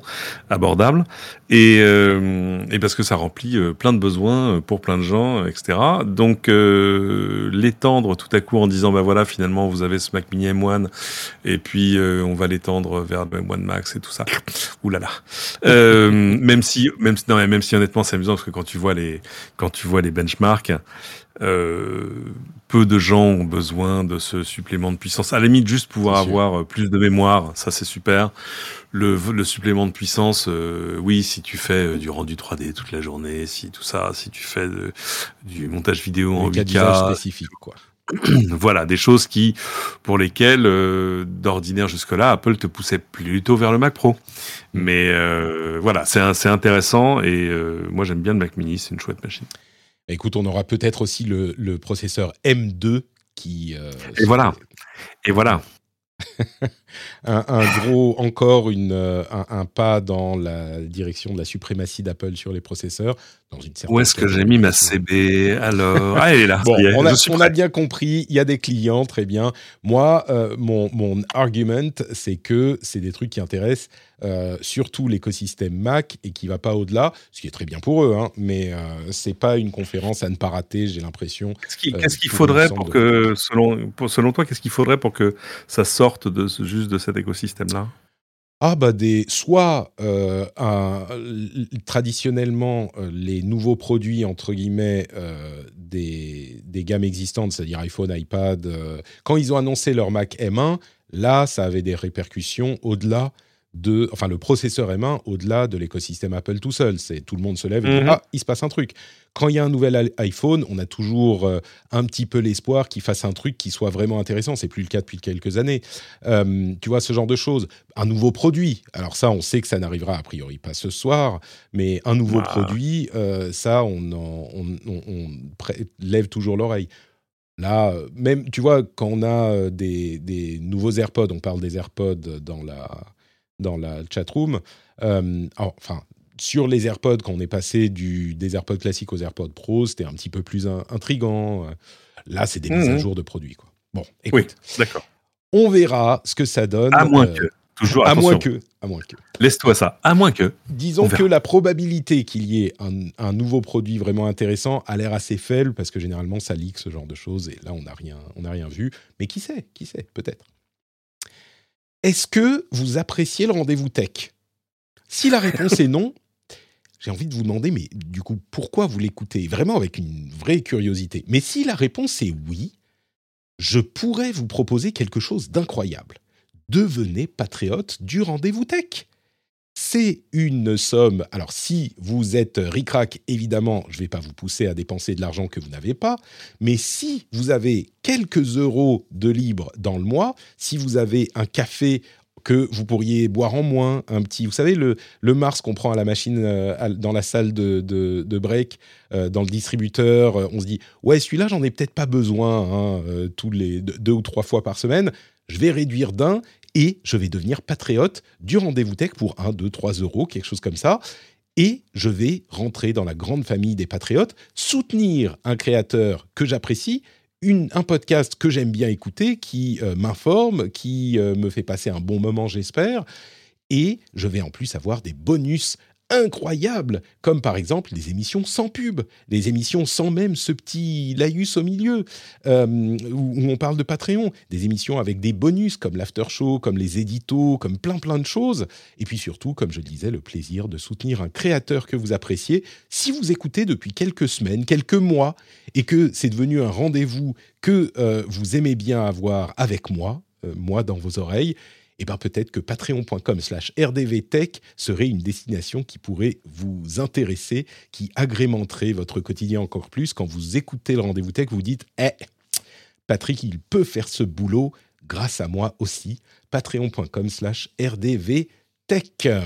abordable. Et, euh, et parce que ça remplit euh, plein de besoins euh, pour plein de gens, etc. Donc euh, l'étendre tout à coup en disant bah voilà finalement vous avez ce Mac Mini M1 et puis euh, on va l'étendre vers le M1 Max et tout ça. Ouh là là. Euh, même si même non même si honnêtement c'est amusant parce que quand tu vois les quand tu vois les benchmarks euh, peu de gens ont besoin de ce supplément de puissance. À la limite, juste pouvoir avoir euh, plus de mémoire, ça c'est super. Le, le supplément de puissance, euh, oui, si tu fais euh, du rendu 3D toute la journée, si tout ça, si tu fais de- du montage vidéo en le cas d'usage 8K, spécifique, quoi. voilà, des choses qui, pour lesquelles, euh, d'ordinaire jusque-là, Apple te poussait plutôt vers le Mac Pro. Mais euh, voilà, c'est intéressant et euh, moi j'aime bien le Mac Mini, c'est une chouette machine. Écoute, on aura peut-être aussi le, le processeur M2 qui. euh, Et voilà. Et voilà. un, un gros, encore une, euh, un, un pas dans la direction de la suprématie d'Apple sur les processeurs. Dans une certaine Où est-ce que j'ai mis ma. CB Alors, ah, elle est là. Bon, est, on, a, on bien compris, il y a des clients, très bien. Moi, euh, mon, mon argument, c'est que c'est des trucs qui intéressent euh, surtout l'écosystème Mac et qui va pas au-delà, ce qui est très bien pour eux, hein, mais euh, c'est pas une conférence à ne pas rater, j'ai l'impression. Qu'est-ce qu'il euh, faudrait pour que, selon, pour- selon toi, qu'est-ce qu'il faudrait pour que ça sorte de ce- juste de cet écosystème-là Ah bah des soit euh, traditionnellement euh, les nouveaux produits entre guillemets euh, des, des gammes existantes, c'est-à-dire iPhone, iPad. quand ils ont annoncé leur Mac M1, là ça avait des répercussions au-delà de, enfin le processeur M1 au-delà de l'écosystème Apple tout seul. C'est tout le monde se lève et dit Mhm. ah il se passe un truc. Quand il y a un nouvel iPhone, on a toujours euh, un petit peu l'espoir qu'il fasse un truc qui soit vraiment intéressant. C'est plus le cas depuis quelques années. Euh, tu vois ce genre de choses un nouveau produit. Alors ça, on sait que ça n'arrivera a priori pas ce soir, mais un nouveau Ah. produit, euh, ça, on, en- on, on- on pré- lève toujours l'oreille. Là, même, tu vois, quand on a des, des nouveaux AirPods, on parle des AirPods dans la, dans la chatroom, euh, enfin, sur les AirPods, quand on est passé du, des AirPods classiques aux AirPods Pro, c'était un petit peu plus in- intrigant. Là, c'est des mises à Mhm. jour de produits. Quoi. Bon, Oui, écoute, d'accord. on verra ce que ça donne. À moins euh, que. Toujours, à attention. moins que, à moins que. Laisse-toi ça. À moins que. Disons que la probabilité qu'il y ait un, un nouveau produit vraiment intéressant a l'air assez faible parce que généralement ça leak ce genre de choses et là on n'a rien, on n'a rien vu. Mais qui sait, qui sait, peut-être. Est-ce que vous appréciez le rendez-vous tech? Si la réponse est non, j'ai envie de vous demander, mais du coup, pourquoi vous l'écoutez? Vraiment avec une vraie curiosité. Mais si la réponse est oui, je pourrais vous proposer quelque chose d'incroyable. Devenez patriote du rendez-vous tech. C'est une somme. Alors, si vous êtes ric-rac, évidemment, je ne vais pas vous pousser à dépenser de l'argent que vous n'avez pas. Mais si vous avez quelques euros de libre dans le mois, si vous avez un café que vous pourriez boire en moins, un petit, vous savez, le, le Mars qu'on prend à la machine euh, dans la salle de, de, break, euh, dans le distributeur, euh, on se dit, ouais, celui-là, j'en ai peut-être pas besoin hein, tous les deux, ou trois fois par semaine, je vais réduire d'un et je vais devenir patriote du rendez-vous tech pour 1, 2, 3 euros, quelque chose comme ça. Et je vais rentrer dans la grande famille des patriotes, soutenir un créateur que j'apprécie, un podcast que j'aime bien écouter, qui euh, m'informe, qui euh, me fait passer un bon moment, j'espère. Et je vais en plus avoir des bonus incroyables, comme par exemple des émissions sans pub, des émissions sans même ce petit laïus au milieu, euh, où, on parle de Patreon, des émissions avec des bonus comme l'after show, comme les éditos, comme plein plein de choses, et puis surtout, comme je disais, le plaisir de soutenir un créateur que vous appréciez. Si vous écoutez depuis quelques semaines, quelques mois, et que c'est devenu un rendez-vous que euh, vous aimez bien avoir avec moi, euh, moi dans vos oreilles, eh bien peut-être que patreon.com slash rdvtech serait une destination qui pourrait vous intéresser, qui agrémenterait votre quotidien encore plus. Quand vous écoutez le rendez-vous tech, vous dites Eh, Patrick, il peut faire ce boulot grâce à moi aussi. Patreon.com slash rdvtech.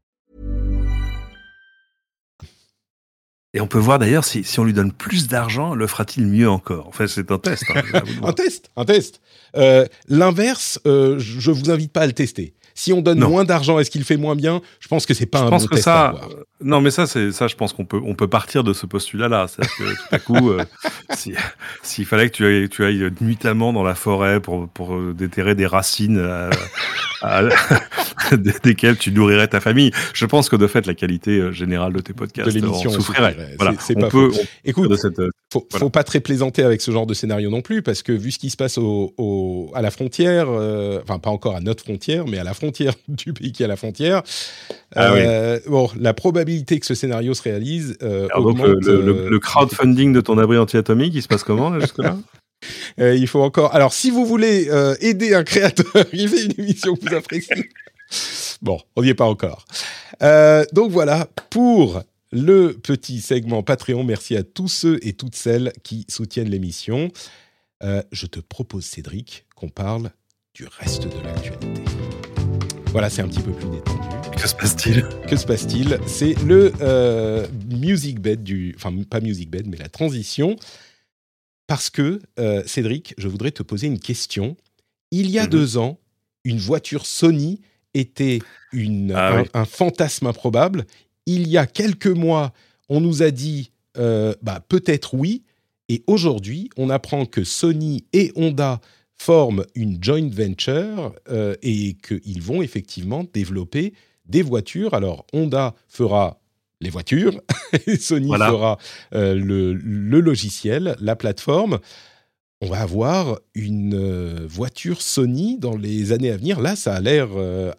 Et on peut voir d'ailleurs si, si on lui donne plus d'argent, le fera-t-il mieux encore? En fait, c'est un test. Hein, un test, un test. Euh, l'inverse, euh, je vous invite pas à le tester. Si on donne moins d'argent, est-ce qu'il fait moins bien? Je pense que c'est pas un pense bon que test ça, à avoir. Non, mais ça, c'est ça. Je pense qu'on peut, on peut partir de ce postulat-là. C'est-à-dire que tout à coup, euh, s'il fallait que tu ailles, tu ailles nuitamment dans la forêt pour, pour déterrer des racines à, desquelles tu nourrirais ta famille, je pense que de fait, la qualité générale de tes podcasts de l'émission souffrirait. Voilà. C'est pas peut, faux. Écoute, cette, faut, faut pas très plaisanter avec ce genre de scénario non plus, parce que vu ce qui se passe au, au, à la frontière, euh, enfin pas encore à notre frontière, mais à la frontière du pays qui est à la frontière, ah euh, bon, la probabilité que ce scénario se réalise euh, Alors augmente. Donc le, le, le, crowdfunding de ton abri anti-atomique, il se passe comment jusque-là? Euh, il faut encore. Alors, si vous voulez euh, aider un créateur, il fait une émission que vous appréciez. Bon, on n'y est pas encore. Euh, donc voilà pour le petit segment Patreon. Merci à tous ceux et toutes celles qui soutiennent l'émission. Euh, je te propose, Cédric, qu'on parle du reste de l'actualité. Voilà, c'est un petit peu plus détendu. Que se passe-t-il? Que se passe-t-il? C'est le euh, music bed du, enfin pas music bed, mais la transition. Parce que euh, Cédric, je voudrais te poser une question. Il y a Mhm. deux ans, une voiture Sony était une, Ah un, oui. un fantasme improbable. Il y a quelques mois, on nous a dit euh, bah, peut-être oui. Et aujourd'hui, on apprend que Sony et Honda forment une joint venture euh, et qu'ils vont effectivement développer des voitures. Alors, Honda fera les voitures et Sony Voilà. fera euh, le, le logiciel, la plateforme. On va avoir une voiture Sony dans les années à venir. Là, ça a l'air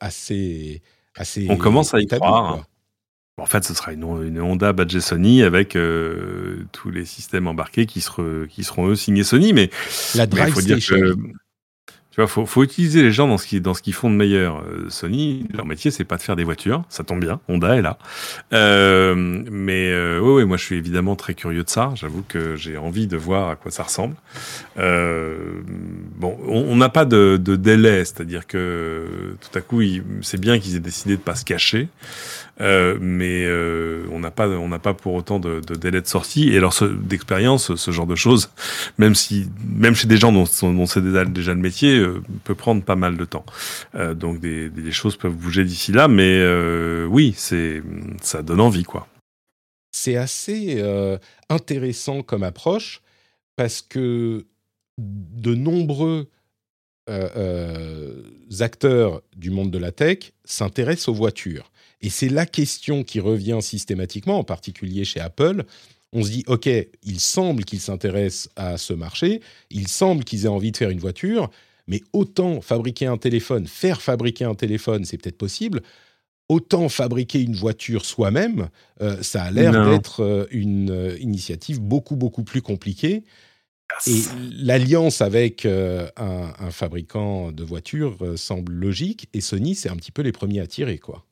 assez, assez. On commence à y établi, croire. quoi. En fait, ce sera une, une Honda badgée Sony avec euh, tous les systèmes embarqués qui, seront qui seront eux signés Sony. Mais La Mais il Drive faut dire que Tu vois, faut, faut utiliser les gens dans ce qui dans ce qu'ils font de meilleur. Euh, Sony, leur métier, c'est pas de faire des voitures, ça tombe bien. Honda est là. Euh, mais euh, oui, oui, moi, je suis évidemment très curieux de ça. J'avoue que j'ai envie de voir à quoi ça ressemble. Euh, bon, on n'a pas de, de délai, c'est-à-dire que tout à coup, c'est bien qu'ils aient décidé de pas se cacher. Euh, mais euh, on n'a pas, on n'a pas pour autant de, délai de sortie. Et alors, d'expérience, ce genre de choses, même si, même chez des gens dont, dont c'est déjà, le métier, euh, peut prendre pas mal de temps. Donc, des, des, choses peuvent bouger d'ici là, mais oui, c'est, ça donne envie, quoi. C'est assez intéressant comme approche parce que de nombreux acteurs du monde de la tech s'intéressent aux voitures et c'est la question qui revient systématiquement, en particulier chez Apple. On se dit, OK, il semble qu'ils s'intéressent à ce marché, il semble qu'ils aient envie de faire une voiture, mais autant fabriquer un téléphone, faire fabriquer un téléphone, c'est peut-être possible, autant fabriquer une voiture soi-même, euh, ça a l'air d'être euh, une euh, initiative beaucoup, beaucoup plus compliquée. Et l'alliance avec un, un, fabricant de voitures semble logique, et Sony, c'est un petit peu les premiers à tirer, quoi.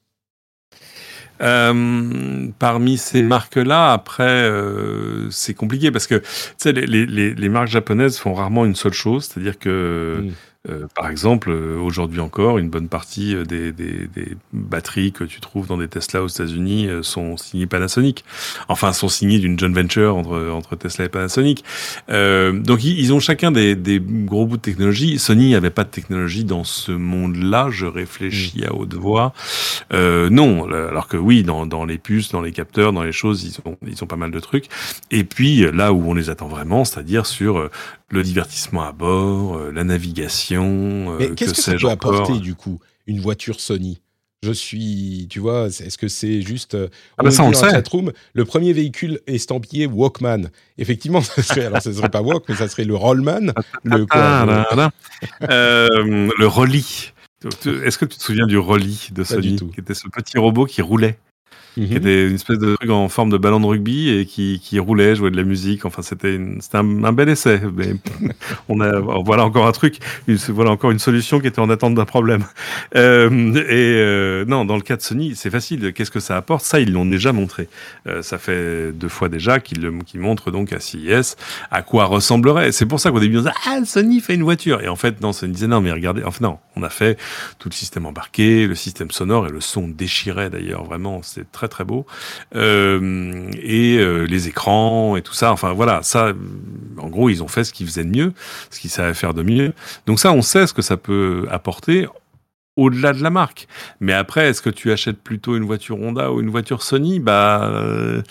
Euh, parmi ces marques-là, après, euh, c'est compliqué parce que les, les, les, marques japonaises font rarement une seule chose, c'est-à-dire que. Euh, par exemple, euh, aujourd'hui encore, une bonne partie euh, des, des, des, batteries que tu trouves dans des Tesla aux États-Unis sont signées Panasonic. Enfin, sont signées d'une joint venture entre, entre Tesla et Panasonic. Euh, donc, ils, ont chacun des, des, gros bouts de technologie. Sony n'avait pas de technologie dans ce monde-là. Je réfléchis à haute voix. Euh, non, alors que oui, dans, dans les puces, dans les capteurs, dans les choses, ils ont, ils ont pas mal de trucs. Et puis, là où on les attend vraiment, c'est-à-dire sur le divertissement à bord, euh, la navigation. Euh, Mais qu'est-ce que, que ça peut apporter du coup une voiture Sony? Je suis, tu vois, est-ce que c'est juste euh, ah bah ça on le sait. le premier véhicule estampillé Walkman? Effectivement, ça serait, alors ça serait pas Walk, mais ça serait le Rollman, le quoi, euh, le Rolly. Est-ce que tu te souviens du Rolly de Sony, qui était ce petit robot qui roulait? Qui mhm. était une espèce de truc en forme de ballon de rugby et qui, qui roulait, jouait de la musique. Enfin, c'était un, un, bel essai. Mais on a voilà encore un truc, une, voilà encore une solution qui était en attente d'un problème. Euh, et euh, non, dans le cas de Sony, c'est facile. Qu'est-ce que ça apporte? Ça, ils l'ont déjà montré. Euh, ça fait deux fois déjà qu'ils qu montrent donc à CES à quoi ressemblerait? C'est pour ça qu'au début on disait ah Sony fait une voiture et en fait non, Sony disait non mais regardez. Enfin non, on a fait tout le système embarqué, le système sonore et le son déchirait d'ailleurs vraiment. C'est très très beau. Euh, et euh, les écrans et tout ça. Enfin voilà, ça, en gros, ils ont fait ce qu'ils faisaient de mieux, ce qu'ils savaient faire de mieux. Donc ça, on sait ce que ça peut apporter au-delà de la marque. Mais après, est-ce que tu achètes plutôt une voiture Honda ou une voiture Sony? Bah, euh,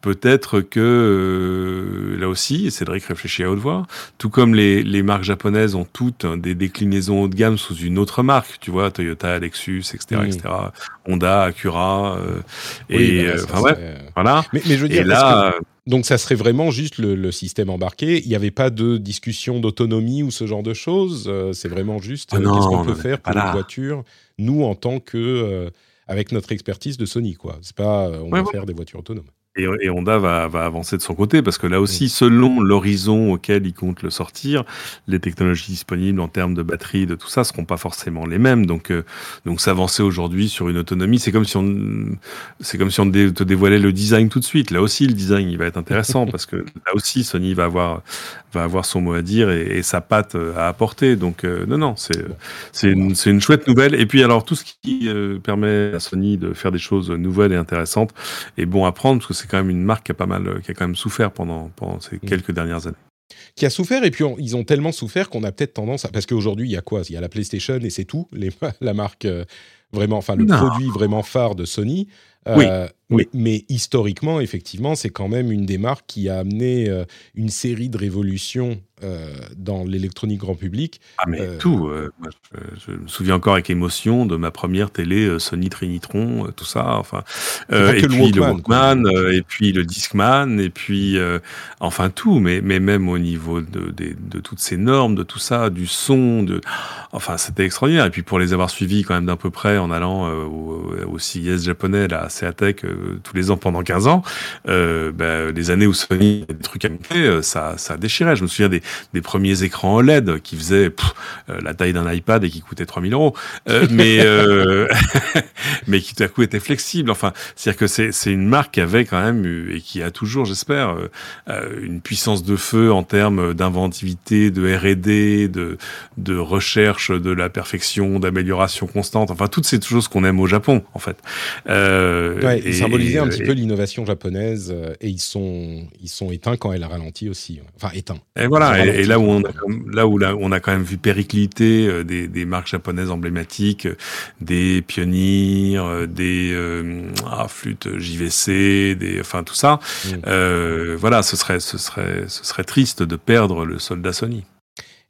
peut-être que euh, là aussi, Cédric réfléchit à haute voix. Tout comme les, les marques japonaises ont toutes des déclinaisons haut de gamme sous une autre marque, tu vois, Toyota, Lexus, etc., etc. Honda, Acura, euh, et bah, enfin ouais, voilà. Mais, mais je veux dire, là, donc ça serait vraiment juste le, système embarqué. Il n'y avait pas de discussion d'autonomie ou ce genre de choses. Euh, c'est vraiment juste ah euh, qu'est-ce qu'on peut faire pour une voiture, nous en tant que euh, avec notre expertise de Sony quoi. C'est pas on va faire des voitures autonomes. Et, Honda va, va, avancer de son côté parce que là aussi, selon l'horizon auquel il compte le sortir, les technologies disponibles en termes de batterie, de tout ça, seront pas forcément les mêmes. Donc, euh, donc s'avancer aujourd'hui sur une autonomie, c'est comme si on, c'est comme si on te dévoilait le design tout de suite. Là aussi, le design, il va être intéressant parce que là aussi, Sony va avoir, va avoir son mot à dire et, sa patte à apporter. Donc, euh, non, non, c'est, c'est une, une chouette nouvelle. Et puis, alors, tout ce qui euh, permet à Sony de faire des choses nouvelles et intéressantes est bon à prendre parce que c'est quand même une marque qui a pas mal, qui a quand même souffert pendant, pendant ces mm. quelques dernières années. Qui a souffert et puis ils ont tellement souffert qu'on a peut-être tendance à parce qu'aujourd'hui il y a quoi? Il y a la PlayStation et c'est tout, les, la marque euh, vraiment, enfin le produit vraiment phare de Sony. Euh, oui, Mais, historiquement, effectivement, c'est quand même une des marques qui a amené euh, une série de révolutions euh, dans l'électronique grand public. Ah mais tout. je, me souviens encore avec émotion de ma première télé Sony Trinitron, tout ça. Enfin, et puis le Walkman, et puis le Discman, et puis enfin tout. Mais, mais même au niveau de, de, de, toutes ces normes, de tout ça, du son, de, enfin c'était extraordinaire. Et puis pour les avoir suivis quand même d'un peu près en allant au, au CES japonais là, Seatech, euh, tous les ans pendant 15 ans, euh, bah, les années où Sony avait des trucs à monter, ça, ça déchirait. Je me souviens des, des premiers écrans OLED qui faisaient la taille d'un iPad et qui coûtaient 3000 euros, mais mais qui tout à coup étaient flexibles. Enfin, c'est-à-dire que c'est une marque qui avait quand même eu, et qui a toujours, j'espère, une puissance de feu en termes d'inventivité, de R&D, de de recherche de la perfection, d'amélioration constante. Enfin, toutes ces choses qu'on aime au Japon, en fait. Euh, ouais, et, symboliser un petit peu l'innovation japonaise. Euh, et ils sont, ils sont éteints quand elle a ralenti aussi. Enfin, éteints. Et voilà. Et, là où on a, là où là, on a quand même vu péricliter euh, des, des marques japonaises emblématiques, des pionniers, euh, des ah, flûtes JVC, des, enfin tout ça. Mm. voilà, ce serait, ce serait, ce serait triste de perdre le soldat Sony.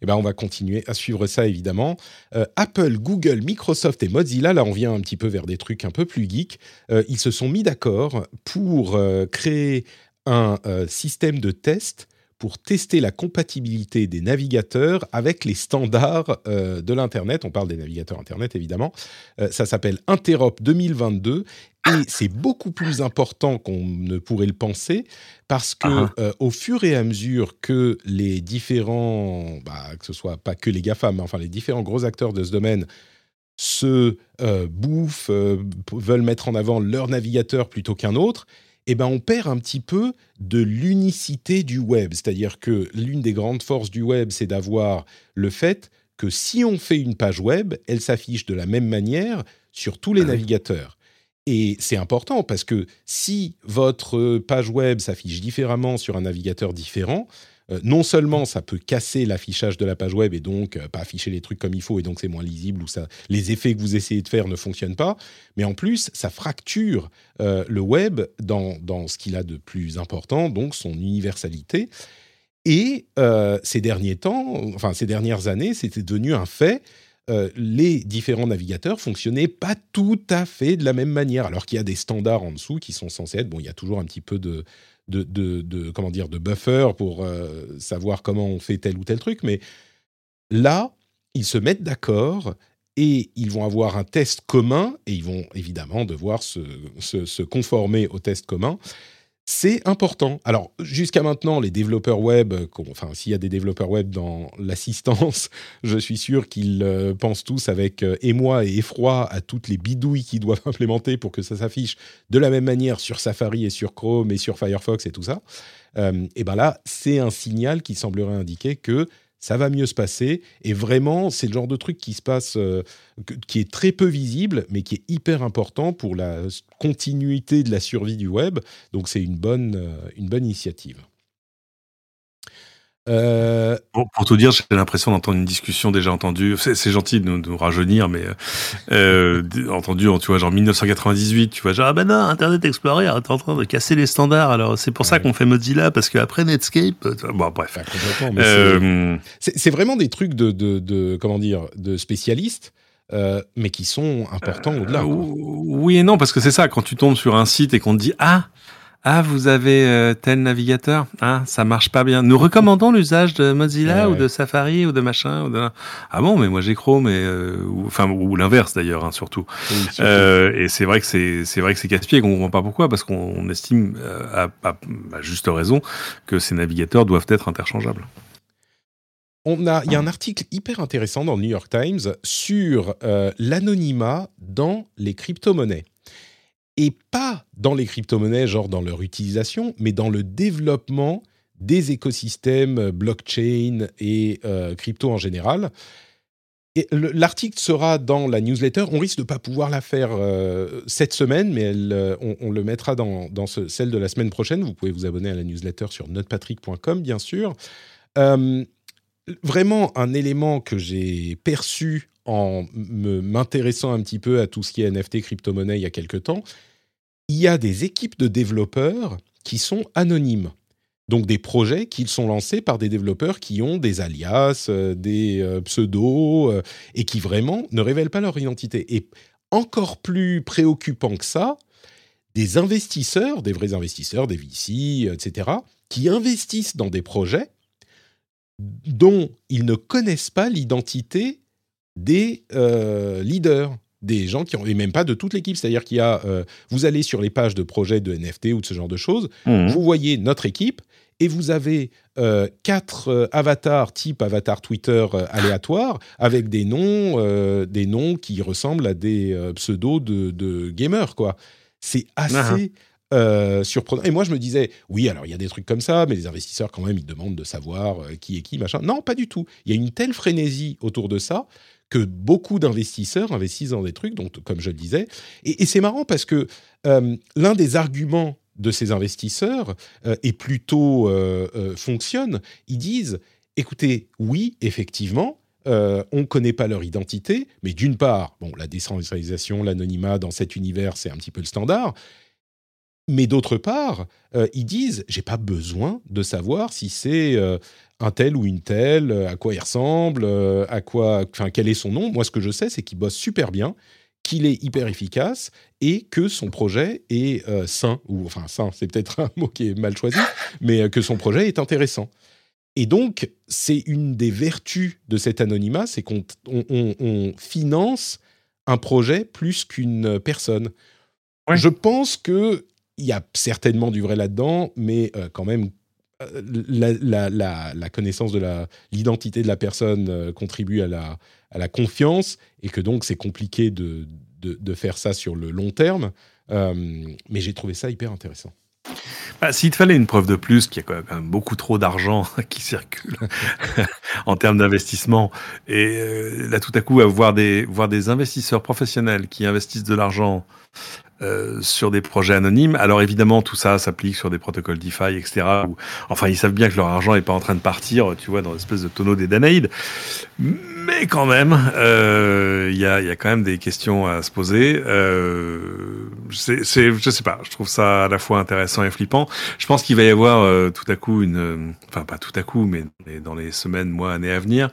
Eh ben, on va continuer à suivre ça évidemment. Euh, Apple, Google, Microsoft et Mozilla, là on vient un petit peu vers des trucs un peu plus geeks, euh, ils se sont mis d'accord pour euh, créer un système de test pour tester la compatibilité des navigateurs avec les standards de l'Internet. On parle des navigateurs Internet évidemment. ça s'appelle Interop 2022 et c'est beaucoup plus important qu'on ne pourrait le penser parce que ah ah. Euh, au fur et à mesure que les différents, bah, que ce soit pas que les GAFA, mais enfin les différents gros acteurs de ce domaine se euh, bouffent, euh, veulent mettre en avant leur navigateur plutôt qu'un autre, eh ben on perd un petit peu de l'unicité du web. C'est-à-dire que l'une des grandes forces du web, c'est d'avoir le fait que si on fait une page web, elle s'affiche de la même manière sur tous les ah navigateurs. Et c'est important parce que si votre page web s'affiche différemment sur un navigateur différent, euh, non seulement ça peut casser l'affichage de la page web et donc euh, pas afficher les trucs comme il faut et donc c'est moins lisible ou ça, les effets que vous essayez de faire ne fonctionnent pas, mais en plus ça fracture euh, le web dans, dans ce qu'il a de plus important, donc son universalité. Et ces derniers temps, enfin ces dernières années, c'était devenu un fait euh, les différents navigateurs fonctionnaient pas tout à fait de la même manière, alors qu'il y a des standards en dessous qui sont censés être. Bon, il y a toujours un petit peu de, de, comment dire, de buffer pour euh, savoir comment on fait tel ou tel truc, mais là, ils se mettent d'accord et ils vont avoir un test commun et ils vont évidemment devoir se conformer au test commun. C'est important. Alors, jusqu'à maintenant, les développeurs web, enfin, s'il y a des développeurs web dans l'assistance, je suis sûr qu'ils euh, pensent tous avec euh, émoi et effroi à toutes les bidouilles qu'ils doivent implémenter pour que ça s'affiche de la même manière sur Safari et sur Chrome et sur Firefox et tout ça. Euh, et ben là, c'est un signal qui semblerait indiquer que ça va mieux se passer. Et vraiment, c'est le genre de truc qui se passe, euh, qui est très peu visible, mais qui est hyper important pour la continuité de la survie du web. Donc c'est une bonne, euh, une bonne initiative. Euh, pour, tout dire, j'ai l'impression d'entendre une discussion déjà entendue. C'est gentil de nous, rajeunir, mais euh, entendu, tu vois, genre 1998, tu vois, genre ah ben non, Internet Explorer est en train de casser les standards. Alors c'est pour ça qu'on fait Mozilla parce qu'après Netscape, bon bref. Euh, c'est vraiment des trucs de, de, de, comment dire, de spécialistes. mais qui sont importants au-delà. Oui et non, parce que c'est ça, quand tu tombes sur un site et qu'on te dit Ah, ah, vous avez euh, tel navigateur Ah, ça marche pas bien. Nous recommandons l'usage de Mozilla ou de Safari ou de machin. Ou de... Ah bon, mais moi j'ai Chrome, et, euh, ou, enfin ou l'inverse d'ailleurs, hein, surtout. Euh, et c'est vrai que c'est c'est vrai que c'est casse-pied, qu'on comprend pas pourquoi, parce qu'on estime à, à, à, juste raison que ces navigateurs doivent être interchangeables. On a, il y a un article hyper intéressant dans le New York Times sur l'anonymat dans les crypto-monnaies et pas dans les crypto-monnaies, genre dans leur utilisation, mais dans le développement des écosystèmes blockchain et euh, crypto en général. L'article sera dans la newsletter. On risque de ne pas pouvoir la faire euh, cette semaine, mais euh, on, le mettra dans, dans ce, celle de la semaine prochaine. Vous pouvez vous abonner à la newsletter sur notepatrick.com, bien sûr. vraiment, un élément que j'ai perçu en m'intéressant un petit peu à tout ce qui est NFT, crypto-monnaie il y a quelques temps, il y a des équipes de développeurs qui sont anonymes. Donc des projets qui sont lancés par des développeurs qui ont des alias, euh, des euh, pseudos, euh, et qui vraiment ne révèlent pas leur identité. Et encore plus préoccupant que ça, des investisseurs, des vrais investisseurs, des VC, etc., qui investissent dans des projets dont ils ne connaissent pas l'identité des leaders des gens qui ont, et même pas de toute l'équipe. C'est-à-dire qu'il y a, euh, vous allez sur les pages de projets de NFT ou de ce genre de choses, Mhm. vous voyez notre équipe et vous avez euh, quatre euh, avatars type avatar Twitter aléatoire avec des noms, des noms qui ressemblent à des pseudos de, de gamers quoi. C'est assez euh, surprenant. Et moi je me disais oui alors il y a des trucs comme ça, mais les investisseurs quand même ils demandent de savoir euh, qui est qui machin. Non pas du tout. Il y a une telle frénésie autour de ça que beaucoup d'investisseurs investissent dans des trucs, donc comme je le disais. Et, c'est marrant parce que euh, l'un des arguments de ces investisseurs euh, est plutôt euh, euh, fonctionne. Ils disent, écoutez, oui, effectivement, euh, on ne connaît pas leur identité, mais d'une part, bon, la décentralisation, l'anonymat dans cet univers, c'est un petit peu le standard. Mais d'autre part, euh, ils disent, j'ai pas besoin de savoir si c'est euh, un tel ou une telle, euh, à quoi il ressemble, à quoi, enfin, quel est son nom. Moi, ce que je sais, c'est qu'il bosse super bien, qu'il est hyper efficace et que son projet est euh, sain, ou enfin sain, c'est peut-être un mot qui est mal choisi, mais que son projet est intéressant. Et donc, c'est une des vertus de cet anonymat, c'est qu'on on- on- on finance un projet plus qu'une personne. Ouais. Je pense que il y a certainement du vrai là-dedans, mais euh, quand même, euh, la, connaissance de l'identité de la personne euh, contribue à la, confiance, et que donc c'est compliqué de, faire ça sur le long terme. Mais j'ai trouvé ça hyper intéressant. Bah, S'il te fallait une preuve de plus, qu'il y a quand même beaucoup trop d'argent qui circule en termes d'investissement, et euh, là tout à coup, à voir des investisseurs professionnels qui investissent de l'argent euh, sur des projets anonymes, alors évidemment tout ça s'applique sur des protocoles DeFi, etc. Où, enfin, ils savent bien que leur argent n'est pas en train de partir, tu vois, dans l'espèce de tonneau des Danaïdes. Mais quand même, euh, il y, a, y a quand même des questions à se poser. Euh, c'est, c'est, je sais pas, je trouve ça à la fois intéressant et flippant. Je pense qu'il va y avoir euh, tout à coup une, enfin pas tout à coup, mais dans les semaines, mois, années à venir,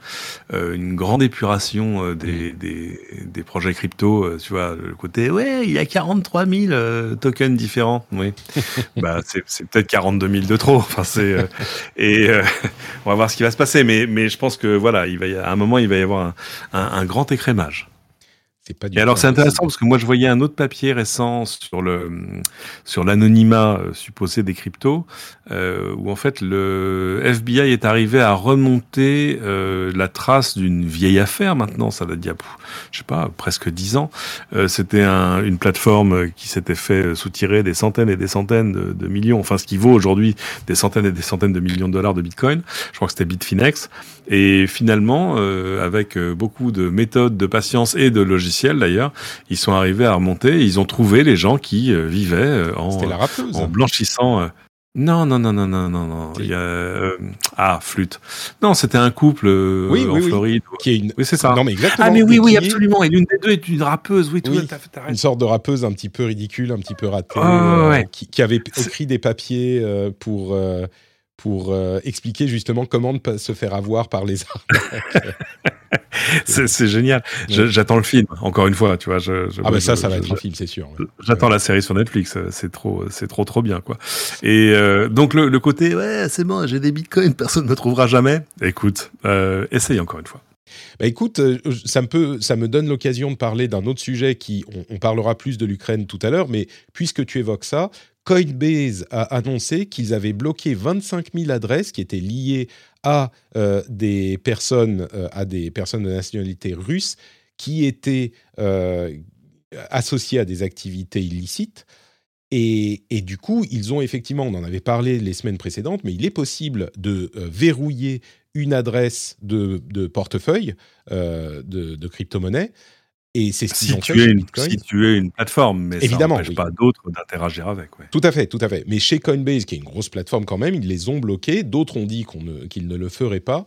euh, une grande épuration des, des, des projets crypto. tu vois, le côté, ouais, il y a 43 000 euh, tokens différents. Oui, bah c'est, c'est peut-être 42 000 de trop. Enfin c'est euh, et euh, on va voir ce qui va se passer. Mais mais je pense que voilà, il va y, à un moment, il va y avoir un, un, un grand écrémage. C'est pas du Et alors c'est intéressant parce que moi je voyais un autre papier récent sur le sur l'anonymat euh, supposé des cryptos euh, où en fait le FBI est arrivé à remonter euh, la trace d'une vieille affaire maintenant ça date d'il y a je sais pas presque dix ans. Euh, c'était un, une plateforme qui s'était fait soutirer des centaines et des centaines de, de millions. Enfin ce qui vaut aujourd'hui des centaines et des centaines de millions de dollars de Bitcoin. Je crois que c'était Bitfinex et finalement euh, avec euh, beaucoup de méthodes de patience et de logiciels d'ailleurs ils sont arrivés à remonter et ils ont trouvé les gens qui euh, vivaient euh, en, la en blanchissant. euh, Non, non, non, non, non, non, non. Il y a, euh, ah, flûte. Non, c'était un couple euh, Oui, en oui, oui. Floride. Qui est une... Oui, c'est ça. Non, mais exactement. Ah, mais oui, oui, absolument. Et l'une des deux est une rappeuse. Oui, tout Oui. à fait. t'as Une sorte de rappeuse un petit peu ridicule, un petit peu ratée, ouais, euh, qui, qui avait écrit des papiers euh, pour, euh, pour euh, expliquer justement comment ne pas se faire avoir par les arnaques. C'est génial. J'attends le film. Encore une fois, tu vois. Je, je- ah, bah ça, je- ça va être un film, c'est sûr. ouais. J'attends la série sur Netflix, euh, c'est trop, c'est trop, trop bien, quoi. Et euh, donc le, le côté, ouais, c'est bon, j'ai des bitcoins, personne ne me trouvera jamais. Écoute, euh, essaye encore une fois. Bah écoute, euh, ça me, peut, ça me donne l'occasion de parler d'un autre sujet qui, on, on parlera plus de l'Ukraine tout à l'heure, mais puisque tu évoques ça, Coinbase a annoncé qu'ils avaient bloqué 25 000 adresses qui étaient liées à euh, des personnes, euh, à des personnes de nationalité russe qui étaient euh, associées à des activités illicites. Et, et du coup, ils ont effectivement, on en avait parlé les semaines précédentes, mais il est possible de verrouiller une adresse de, de portefeuille de, de crypto-monnaie. Et c'est ce Si ont fait tu, es une, Bitcoin. si tu es une plateforme, mais Évidemment, ça n'empêche oui. pas d'autres d'interagir avec. Ouais. Tout à fait, tout à fait. Mais chez Coinbase, qui est une grosse plateforme quand même, ils les ont bloqués. D'autres ont dit qu'on ne- qu'ils ne le feraient pas.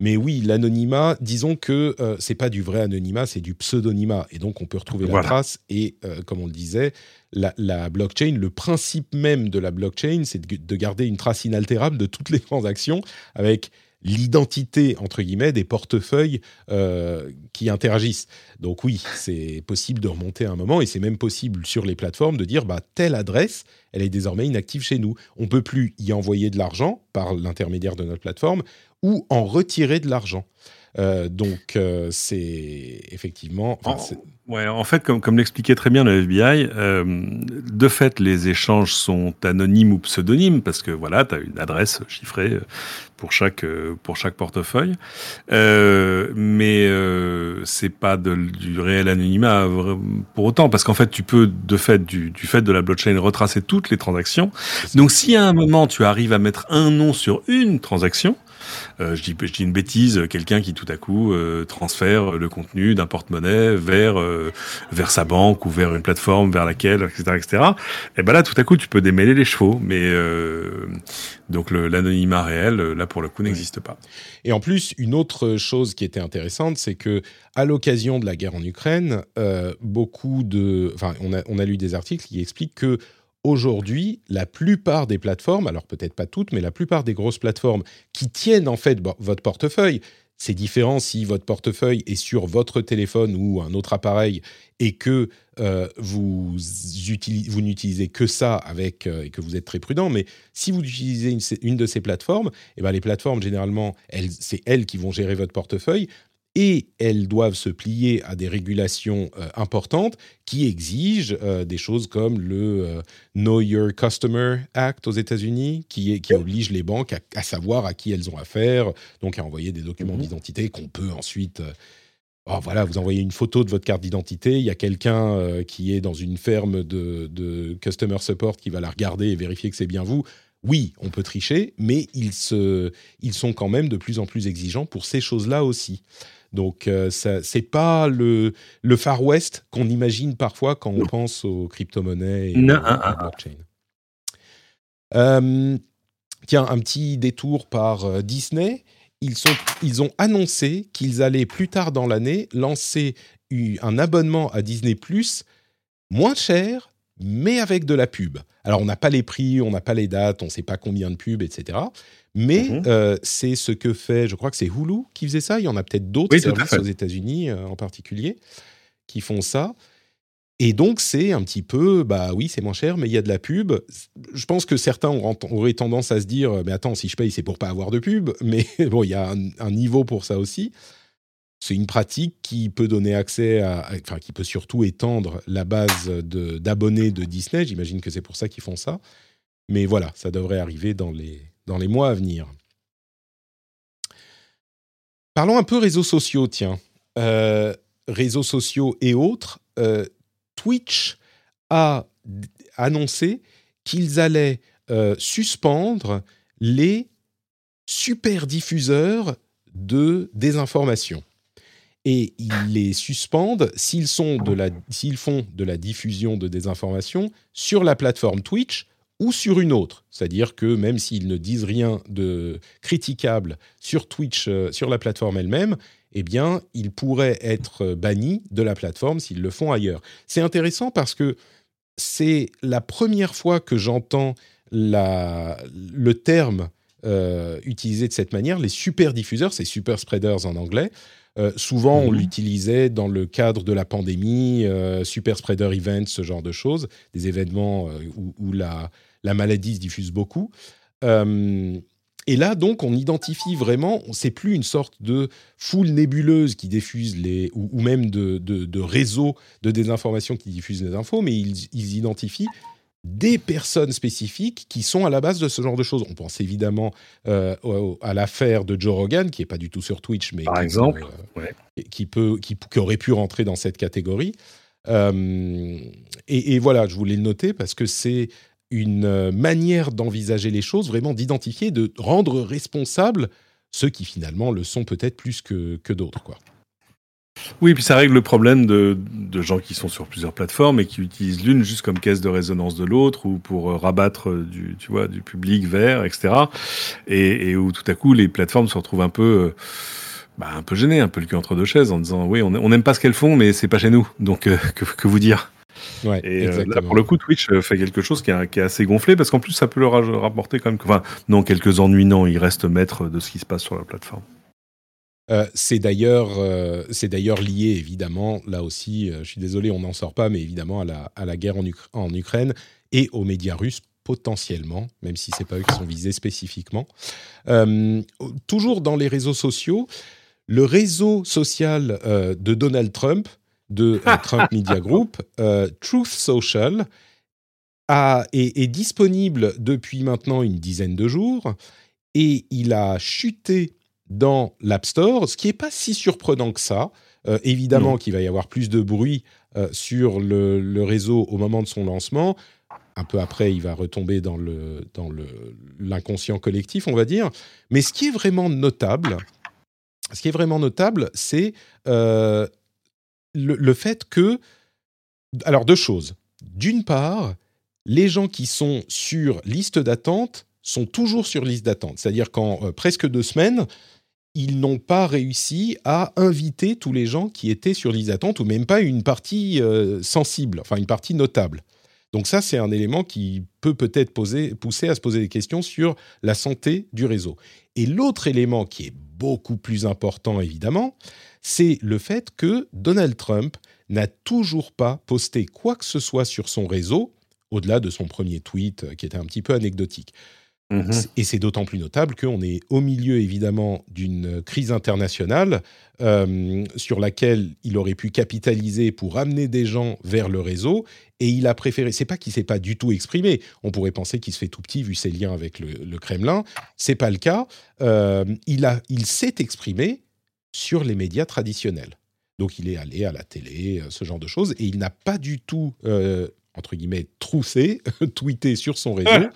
Mais oui, l'anonymat, disons que euh, c'est pas du vrai anonymat, c'est du pseudonymat. Et donc, on peut retrouver Voilà. la trace. Et euh, comme on le disait, la, la blockchain, le principe même de la blockchain, c'est de, de garder une trace inaltérable de toutes les transactions avec l'identité, entre guillemets, des portefeuilles euh, qui interagissent. Donc oui, c'est possible de remonter à un moment, et c'est même possible sur les plateformes de dire, bah, telle adresse, elle est désormais inactive chez nous. On peut plus y envoyer de l'argent par l'intermédiaire de notre plateforme ou en retirer de l'argent. Euh, donc euh, c'est effectivement. En, ouais, en fait, comme, comme l'expliquait très bien le FBI, euh, de fait, les échanges sont anonymes ou pseudonymes parce que voilà, tu as une adresse chiffrée pour chaque pour chaque portefeuille, mais c'est pas de, du réel anonymat pour autant parce qu'en fait, tu peux de fait du, du fait de la blockchain retracer toutes les transactions. Donc, si à un moment tu arrives à mettre un nom sur une transaction euh, je, dis, je, dis, une bêtise, quelqu'un qui tout à coup euh, transfère le contenu d'un porte-monnaie vers euh, vers sa banque ou vers une plateforme vers laquelle, etc., etc. Et ben là, tout à coup, tu peux démêler les chevaux, mais euh, donc l'anonymat réel, là pour le coup, n'existe pas. Et en plus, une autre chose qui était intéressante, c'est que à l'occasion de la guerre en Ukraine, beaucoup de, enfin, on a on a lu des articles qui expliquent que aujourd'hui, la plupart des plateformes, alors peut-être pas toutes, mais la plupart des grosses plateformes qui tiennent en fait votre portefeuille, c'est différent si votre portefeuille est sur votre téléphone ou un autre appareil et que euh, vous, n'utilisez que ça avec euh, et que vous êtes très prudent. Mais si vous utilisez une, de ces plateformes, eh ben les plateformes généralement, c'est elles qui vont gérer votre portefeuille et elles doivent se plier à des régulations euh, importantes qui exigent euh, des choses comme le euh, Know Your Customer Act aux États-Unis, qui, qui oblige les banques à, savoir à qui elles ont affaire, donc à envoyer des documents mhm. d'identité qu'on peut ensuite... Oh, voilà, vous envoyez une photo de votre carte d'identité, il y a quelqu'un qui est dans une ferme de, de, customer support qui va la regarder et vérifier que c'est bien vous. Oui, on peut tricher, mais ils, se, ils sont quand même de plus en plus exigeants pour ces choses-là aussi. Donc, euh, ce c'est pas le, le Far West qu'on imagine parfois quand on pense aux crypto-monnaies et non, à la ah, ah. blockchain. Euh, tiens, un petit détour par euh, Disney. Ils, sont, ils ont annoncé qu'ils allaient plus tard dans l'année lancer un abonnement à Disney Plus moins cher, mais avec de la pub. Alors, on n'a pas les prix, on n'a pas les dates, on ne sait pas combien de pubs, etc. Mais mhm. euh, c'est ce que fait, je crois que c'est Hulu qui faisait ça. Il y en a peut-être d'autres services aux États-Unis euh, en particulier qui font ça. Et donc, c'est un petit peu, bah oui, c'est moins cher, mais il y a de la pub. Je pense que certains auraient tendance à se dire, mais attends, si je paye, c'est pour pas avoir de pub. Mais bon, il y a un, niveau pour ça aussi. C'est une pratique qui peut donner accès à, qui peut surtout étendre la base d'abonnés de, Disney. J'imagine que c'est pour ça qu'ils font ça. Mais voilà, ça devrait arriver dans les, dans les mois à venir. Parlons un peu réseaux sociaux, tiens. Euh, réseaux sociaux et autres. Euh, Twitch a annoncé qu'ils allaient euh, suspendre les super diffuseurs de désinformation. Et ils les suspendent s'ils font de la diffusion de désinformation sur la plateforme Twitch ou sur une autre. C'est-à-dire que même s'ils ne disent rien de critiquable sur Twitch, euh, sur la plateforme elle-même, eh bien, ils pourraient être bannis de la plateforme s'ils le font ailleurs. C'est intéressant parce que c'est la première fois que j'entends le terme euh, utilisé de cette manière. Les super diffuseurs, c'est super spreaders en anglais. Euh, souvent, on mhm. l'utilisait dans le cadre de la pandémie, super spreader events, ce genre de choses, des événements où, la, la maladie se diffuse beaucoup. Euh, et là, donc, on identifie vraiment, c'est plus une sorte de foule nébuleuse qui diffuse les, ou, même de, de, réseaux de désinformation qui diffusent les infos, mais ils, identifient des personnes spécifiques qui sont à la base de ce genre de choses. On pense évidemment euh, à l'affaire de Joe Rogan, qui est pas du tout sur Twitch, mais par qui exemple, peut, qui, peut, qui, aurait pu rentrer dans cette catégorie. Euh, et, et, voilà, je voulais le noter parce que c'est une euh, manière d'envisager les choses, vraiment d'identifier, de rendre responsables ceux qui finalement le sont peut-être plus que, que d'autres. quoi. Oui, puis ça règle le problème de, de, gens qui sont sur plusieurs plateformes et qui utilisent l'une juste comme caisse de résonance de l'autre ou pour euh, rabattre du, tu vois, du public vers, etc. Et, et, où tout à coup les plateformes se retrouvent un peu, euh, bah, un peu gênées, un peu le cul entre deux chaises en disant oui, on n'aime pas ce qu'elles font, mais c'est pas chez nous. Donc que, que vous dire? Ouais, et euh, là, pour le coup, Twitch euh, fait quelque chose qui est, qui est assez gonflé parce qu'en plus, ça peut leur rapporter quand même, enfin, non, quelques ennuis, non, ils restent maîtres de ce qui se passe sur la plateforme. Euh, c'est d'ailleurs, euh, c'est d'ailleurs lié évidemment, là aussi, euh, je suis désolé, on n'en sort pas, mais évidemment à la, à la guerre en, Ukra- en Ukraine et aux médias russes potentiellement, même si c'est pas eux qui sont visés spécifiquement. Toujours dans les réseaux sociaux, le réseau social de Donald Trump, de Trump Media Group, Truth Social, a- est, est disponible depuis maintenant une dizaine de jours et il a chuté dans l'App Store, ce qui n'est pas si surprenant que ça. Euh, évidemment qu'il va y avoir plus de bruit euh, sur le, le réseau au moment de son lancement. Un peu après, il va retomber dans le dans le l'inconscient collectif, on va dire. Mais ce qui est vraiment notable, ce qui est vraiment notable, c'est euh, le, le fait que, alors deux choses. D'une part, les gens qui sont sur liste d'attente sont toujours sur liste d'attente. C'est-à-dire qu'en euh, presque deux semaines, ils n'ont pas réussi à inviter tous les gens qui étaient sur liste d'attente, ou même pas une partie euh, sensible, enfin une partie notable. Donc ça, c'est un élément qui peut peut-être pousser à se poser des questions sur la santé du réseau. Et l'autre élément qui est beaucoup plus important, évidemment, c'est le fait que Donald Trump n'a toujours pas posté quoi que ce soit sur son réseau, au-delà de son premier tweet euh, qui était un petit peu anecdotique. Mhm. Et c'est d'autant plus notable qu'on est au milieu, évidemment, d'une crise internationale euh, sur laquelle il aurait pu capitaliser pour amener des gens vers le réseau. Et il a préféré. C'est pas qu'il s'est pas du tout exprimé. On pourrait penser qu'il se fait tout petit vu ses liens avec le, le Kremlin. C'est pas le cas. Euh, il a, il s'est exprimé sur les médias traditionnels. Donc il est allé à la télé, euh, ce genre de choses, et il n'a pas du tout, euh, entre guillemets, troussé, tweeté sur son réseau.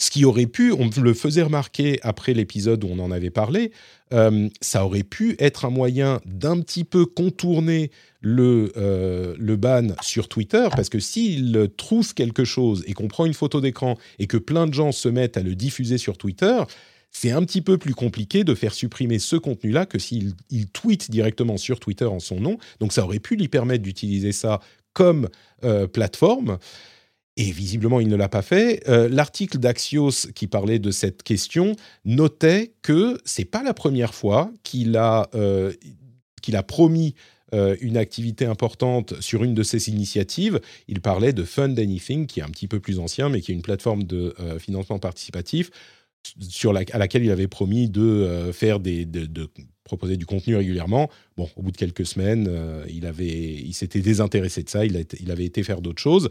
Ce qui aurait pu, on le faisait remarquer après l'épisode où on en avait parlé, euh, ça aurait pu être un moyen d'un petit peu contourner le, euh, le ban sur Twitter, parce que s'il trousse quelque chose et qu'on prend une photo d'écran et que plein de gens se mettent à le diffuser sur Twitter, c'est un petit peu plus compliqué de faire supprimer ce contenu-là que s'il il tweet directement sur Twitter en son nom. Donc ça aurait pu lui permettre d'utiliser ça comme euh, plateforme. Et visiblement, il ne l'a pas fait. Euh, L'article d'Axios qui parlait de cette question notait que c'est pas la première fois qu'il a, euh, qu'il a promis euh, une activité importante sur une de ses initiatives. Il parlait de Fund Anything, qui est un petit peu plus ancien, mais qui est une plateforme de financement participatif sur la, à laquelle il avait promis de faire des, de, proposer du contenu régulièrement. Bon, au bout de quelques semaines, il avait, il s'était désintéressé de ça. Il, a il avait été faire d'autres choses.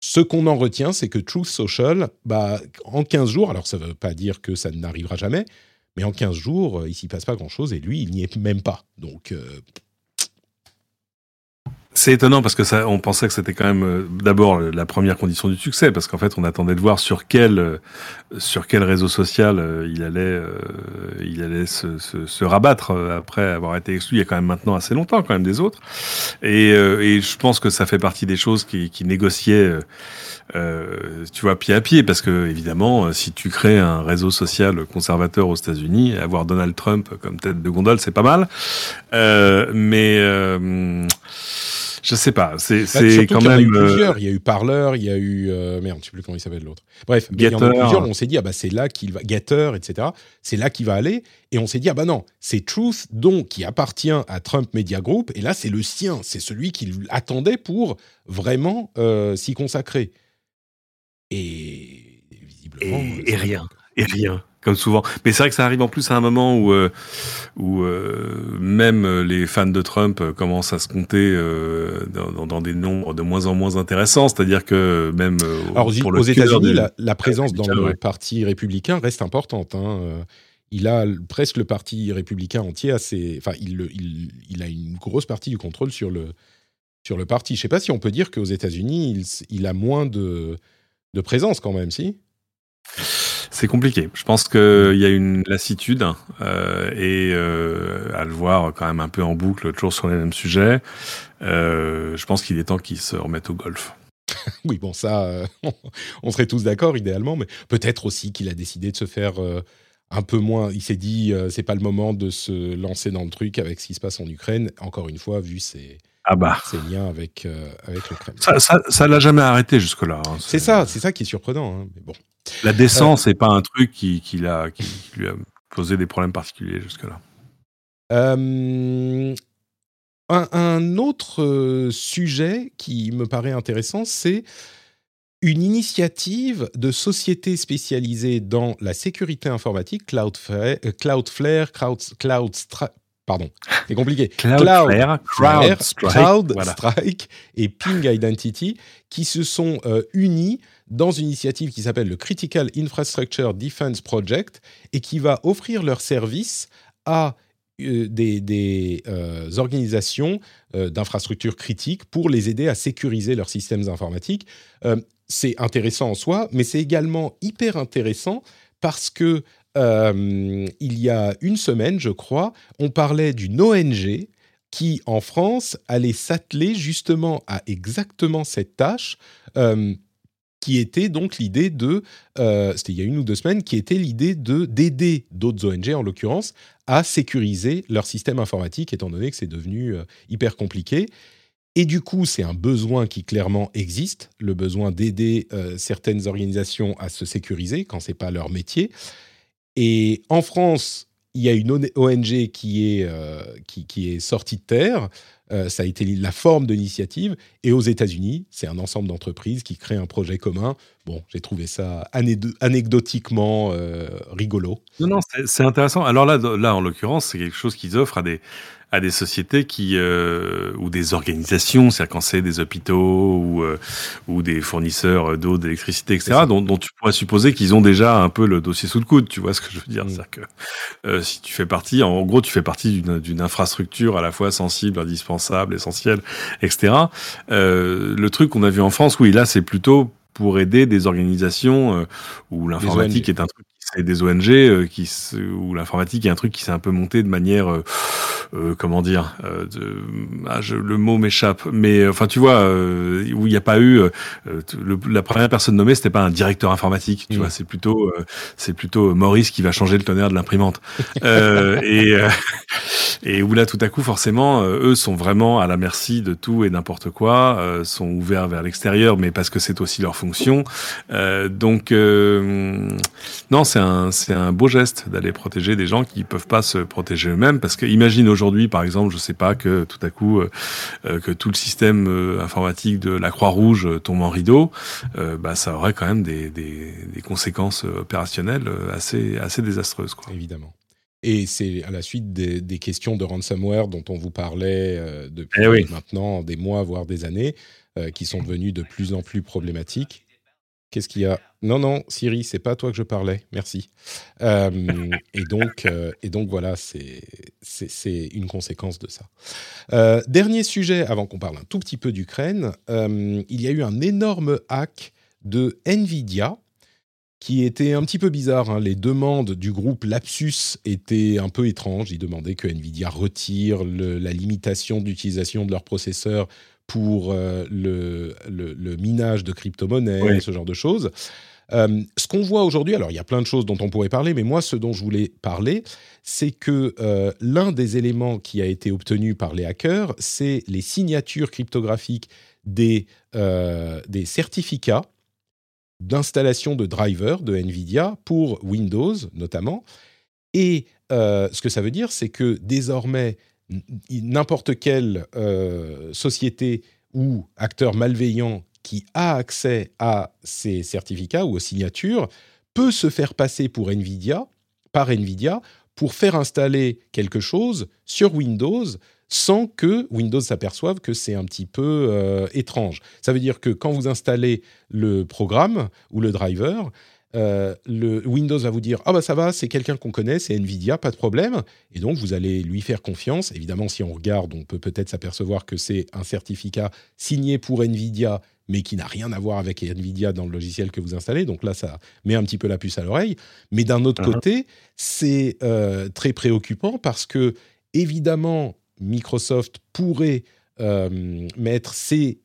Ce qu'on en retient, c'est que Truth Social, bah, en 15 jours, alors ça ne veut pas dire que ça n'arrivera jamais, mais en 15 jours, euh, il s'y passe pas grand-chose et lui, il n'y est même pas. Donc, euh, C'est étonnant parce que ça, on pensait que c'était quand même euh, d'abord la première condition du succès, parce qu'en fait, on attendait de voir sur quel euh, sur quel réseau social euh, il allait euh, il allait se, se, se rabattre euh, après avoir été exclu. Il y a quand même maintenant assez longtemps quand même des autres, et, euh, et je pense que ça fait partie des choses qui, qui négociaient. euh, euh, tu vois, pied à pied, parce que évidemment, euh, si tu crées un réseau social conservateur aux États-Unis, avoir Donald Trump comme tête de gondole, c'est pas mal. Euh, mais euh, je sais pas, c'est bah, quand qu'il y en a même. eu euh, plusieurs. Il y a eu Parler, il y a eu euh, merde, je sais plus comment il s'appelle l'autre. Bref, il y en a eu plusieurs. On s'est dit ah bah c'est là qu'il va Getter, etc. C'est là qu'il va aller. Et on s'est dit ah bah non, c'est Truth donc qui appartient à Trump Media Group. Et là c'est le sien, c'est celui qu'il attendait pour vraiment euh, s'y consacrer. Et visiblement. Et, euh, et rien, et rien, comme souvent. Mais c'est vrai que ça arrive en plus à un moment où, euh, où euh, même euh, les fans de Trump commencent à se compter euh, dans, des nombres de moins en moins intéressants. C'est-à-dire que même Alors, aux- pour États-Unis, la, la présence dans le ouais. parti républicain reste importante. hein. Il a presque le parti républicain entier ses. Enfin, il, le- il, il a une grosse partie du contrôle sur le, sur le parti. Je ne sais pas si on peut dire qu'aux États-Unis, il, il a moins de, de présence quand même, si? C'est compliqué. Je pense qu'il y a une lassitude euh, et euh, à le voir quand même un peu en boucle, toujours sur les mêmes sujets. euh, je pense qu'il est temps qu'il se remette au golf. Oui, bon, ça, on serait tous d'accord idéalement, mais peut-être aussi qu'il a décidé de se faire un peu moins. Il s'est dit, c'est pas le moment de se lancer dans le truc avec ce qui se passe en Ukraine. Encore une fois, vu ses, Ah bah, ses liens avec, avec le Kremlin. ça, ça, ça l'a jamais arrêté jusque-là. hein. C'est ça, c'est ça qui est surprenant. hein, Mais bon. La décence n'est pas un truc qui, qui, l'a- qui, qui lui a posé des problèmes particuliers jusque-là. Euh, un, un autre euh, sujet qui me paraît intéressant, c'est une initiative de sociétés spécialisées dans la sécurité informatique, Cloudflare, euh, Cloudflare, Cloud, pardon, c'est compliqué. Cloudflare, Cloud- CrowdStrike voilà. et Ping Identity qui se sont euh, unis dans une initiative qui s'appelle le Critical Infrastructure Defense Project et qui va offrir leurs services à euh, des, des, euh, organisations d'infrastructures critiques pour les aider à sécuriser leurs systèmes informatiques. C'est intéressant en soi, mais c'est également hyper intéressant parce que euh, il y a une semaine, je crois, on parlait d'une ONG qui, en France, allait s'atteler justement à exactement cette tâche, euh, qui était donc l'idée de, euh, c'était il y a une ou deux semaines, qui était l'idée de d'aider d'autres ONG, en l'occurrence, à sécuriser leur système informatique, étant donné que c'est devenu hyper compliqué. Et du coup, c'est un besoin qui clairement existe, le besoin d'aider certaines organisations à se sécuriser quand c'est pas leur métier. Et en France, il y a une ONG qui est, euh, qui, est sortie de terre. Euh, ça a été la forme de l'initiative. Et aux États-Unis, c'est un ensemble d'entreprises qui créent un projet commun. Bon, j'ai trouvé ça anecdotiquement euh, rigolo. Non, non, c'est- intéressant. Alors là, là, en l'occurrence, c'est quelque chose qu'ils offrent à des à des sociétés qui euh, ou des organisations, c'est-à-dire quand c'est des hôpitaux ou euh, ou des fournisseurs d'eau, d'électricité, etc. Dont, dont tu pourrais supposer qu'ils ont déjà un peu le dossier sous le coude. Tu vois ce que je veux dire? Mm. C'est-à-dire que euh, si tu fais partie, en gros, tu fais partie d'une d'une infrastructure à la fois sensible, indispensable, essentielle, etc. Euh, le truc qu'on a vu en France, oui, là, c'est plutôt pour aider des organisations euh, où l'informatique est un truc c'est des ONG euh, qui se- où l'informatique est un truc qui s'est un peu monté de manière euh, euh, comment dire de, ah, je- le mot m'échappe mais enfin tu vois où il n'y a pas eu le- la première personne nommée c'était pas un directeur informatique tu Mm. vois c'est plutôt c'est plutôt Maurice qui va changer le tonnerre de l'imprimante et et où là tout à coup forcément eux sont vraiment à la merci de tout et n'importe quoi sont ouverts vers l'extérieur mais parce que c'est aussi leur fonction donc non c'est c'est un beau geste d'aller protéger des gens qui peuvent pas se protéger eux-mêmes parce que imagine aujourd'hui par exemple je sais pas que tout à coup euh, euh, que tout le système euh, informatique de la Croix-Rouge tombe en rideau euh, bah ça aurait quand même des des, des conséquences opérationnelles assez assez désastreuses quoi. évidemment. Et c'est à la suite des, des questions de ransomware dont on vous parlait euh, depuis Eh oui. maintenant des mois, voire des années, euh, qui sont devenues de plus en plus problématiques. Qu'est-ce qu'il y a? Non, non, Siri, c'est pas à toi que je parlais. Merci. Euh, et donc, euh, et donc voilà, c'est une conséquence de ça. Euh, dernier sujet, avant qu'on parle un tout petit peu d'Ukraine, il y a eu un énorme hack de Nvidia qui était un petit peu bizarre. hein. Les demandes du groupe Lapsus étaient un peu étranges. Ils demandaient que Nvidia retire la limitation d'utilisation de leur processeur pour euh, le, le- le minage de crypto-monnaies, Oui. ce genre de choses. Euh, ce qu'on voit aujourd'hui, alors il y a plein de choses dont on pourrait parler, mais moi, ce dont je voulais parler, c'est que euh, l'un des éléments qui a été obtenu par les hackers, c'est les signatures cryptographiques des, des certificats d'installation de drivers de NVIDIA pour Windows notamment. Et ce que ça veut dire, c'est que désormais, n'importe quelle euh, société ou acteur malveillant qui a accès à ces certificats ou aux signatures peut se faire passer pour NVIDIA, par NVIDIA, pour faire installer quelque chose sur Windows sans que Windows s'aperçoive que c'est un petit peu euh, étrange. Ça veut dire que quand vous installez le programme ou le driver, euh, le Windows va vous dire ah bah ça va, c'est quelqu'un qu'on connaît, c'est Nvidia, pas de problème, et donc vous allez lui faire confiance. Évidemment, si on regarde, on peut peut-être s'apercevoir que c'est un certificat signé pour Nvidia, mais qui n'a rien à voir avec Nvidia dans le logiciel que vous installez. Donc là, ça met un petit peu la puce à l'oreille. Mais d'un autre Mhm. côté, c'est euh, très préoccupant parce que évidemment, Microsoft pourrait euh, mettre ces,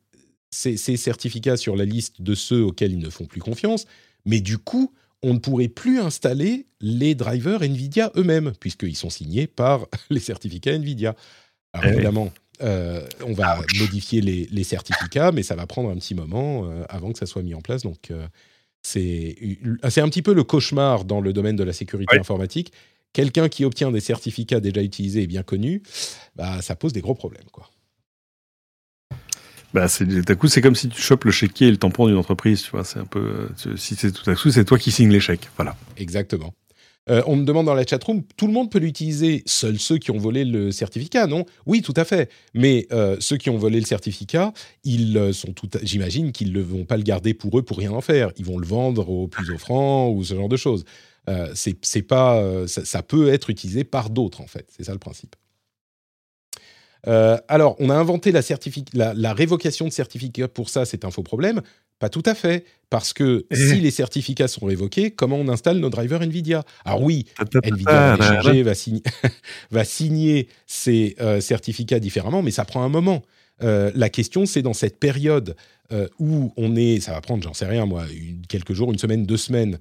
ces certificats sur la liste de ceux auxquels ils ne font plus confiance, mais du coup, on ne pourrait plus installer les drivers NVIDIA eux-mêmes, puisqu'ils sont signés par les certificats NVIDIA. Alors Eh oui. évidemment, euh, on va modifier les, les certificats, mais ça va prendre un petit moment euh, avant que ça soit mis en place. Donc, euh, c'est c'est un petit peu le cauchemar dans le domaine de la sécurité informatique quelqu'un qui obtient des certificats déjà utilisés et bien connus, bah, ça pose des gros problèmes. Quoi. Bah, c'est, coup, c'est comme si tu chopes le chéquier et le tampon d'une entreprise, tu vois. C'est un peu, si c'est tout à coup, c'est toi qui signes les chèques. Voilà. Exactement. Euh, on me demande dans la chatroom, tout le monde peut l'utiliser, seuls ceux qui ont volé le certificat, non? Oui, tout à fait. Mais euh, ceux qui ont volé le certificat, ils euh, sont tout, j'imagine qu'ils ne vont pas le garder pour eux pour rien en faire. Ils vont le vendre au plus offrant ou ce genre de choses. c'est, pas, ça, peut être utilisé par d'autres en fait. C'est ça le principe. Alors, on a inventé la, la, la, révocation de certificat pour ça, c'est un faux problème. Pas tout à fait, parce que eh. si les certificats sont révoqués, comment on installe nos drivers NVIDIA? Alors oui, NVIDIA va, signer, va signer ces euh, certificats différemment, mais ça prend un moment. Euh, la question, c'est dans cette période euh, où on est, ça va prendre, j'en sais rien moi, quelques jours, une semaine, deux semaines,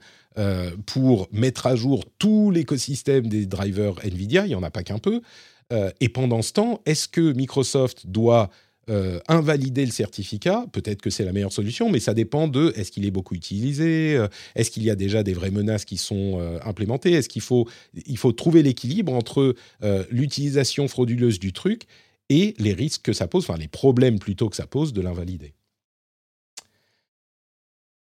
pour mettre à jour tout l'écosystème des drivers NVIDIA, il n'y en a pas qu'un peu. Et pendant ce temps, est-ce que Microsoft doit euh, invalider le certificat, peut-être que c'est la meilleure solution, mais ça dépend de est-ce qu'il est beaucoup utilisé, euh, est-ce qu'il y a déjà des vraies menaces qui sont euh, implémentées, est-ce qu'il faut, il faut trouver l'équilibre entre l'utilisation frauduleuse du truc et les risques que ça pose, enfin les problèmes plutôt que ça pose de l'invalider?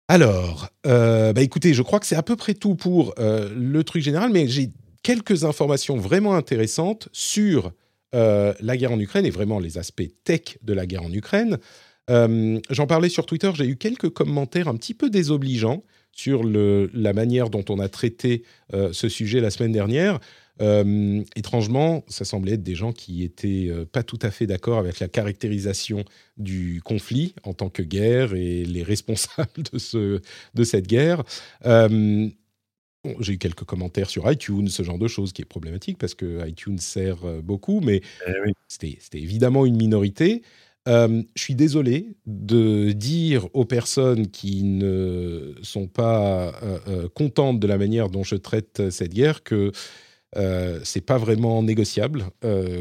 Alors, bah écoutez, je crois que c'est à peu près tout pour le truc général, mais j'ai quelques informations vraiment intéressantes sur euh, la guerre en Ukraine et vraiment les aspects tech de la guerre en Ukraine. Euh, j'en parlais sur Twitter, j'ai eu quelques commentaires un petit peu désobligeants sur la manière dont on a traité euh, ce sujet la semaine dernière. étrangement, ça semblait être des gens qui étaient pas tout à fait d'accord avec la caractérisation du conflit en tant que guerre et les responsables de, ce, de cette guerre. J'ai eu quelques commentaires sur iTunes, ce genre de choses qui est problématique parce que iTunes sert euh, beaucoup, mais eh c'était évidemment une minorité. Euh, je suis désolé de dire aux personnes qui ne sont pas euh, contentes de la manière dont je traite cette guerre que euh, c'est pas vraiment négociable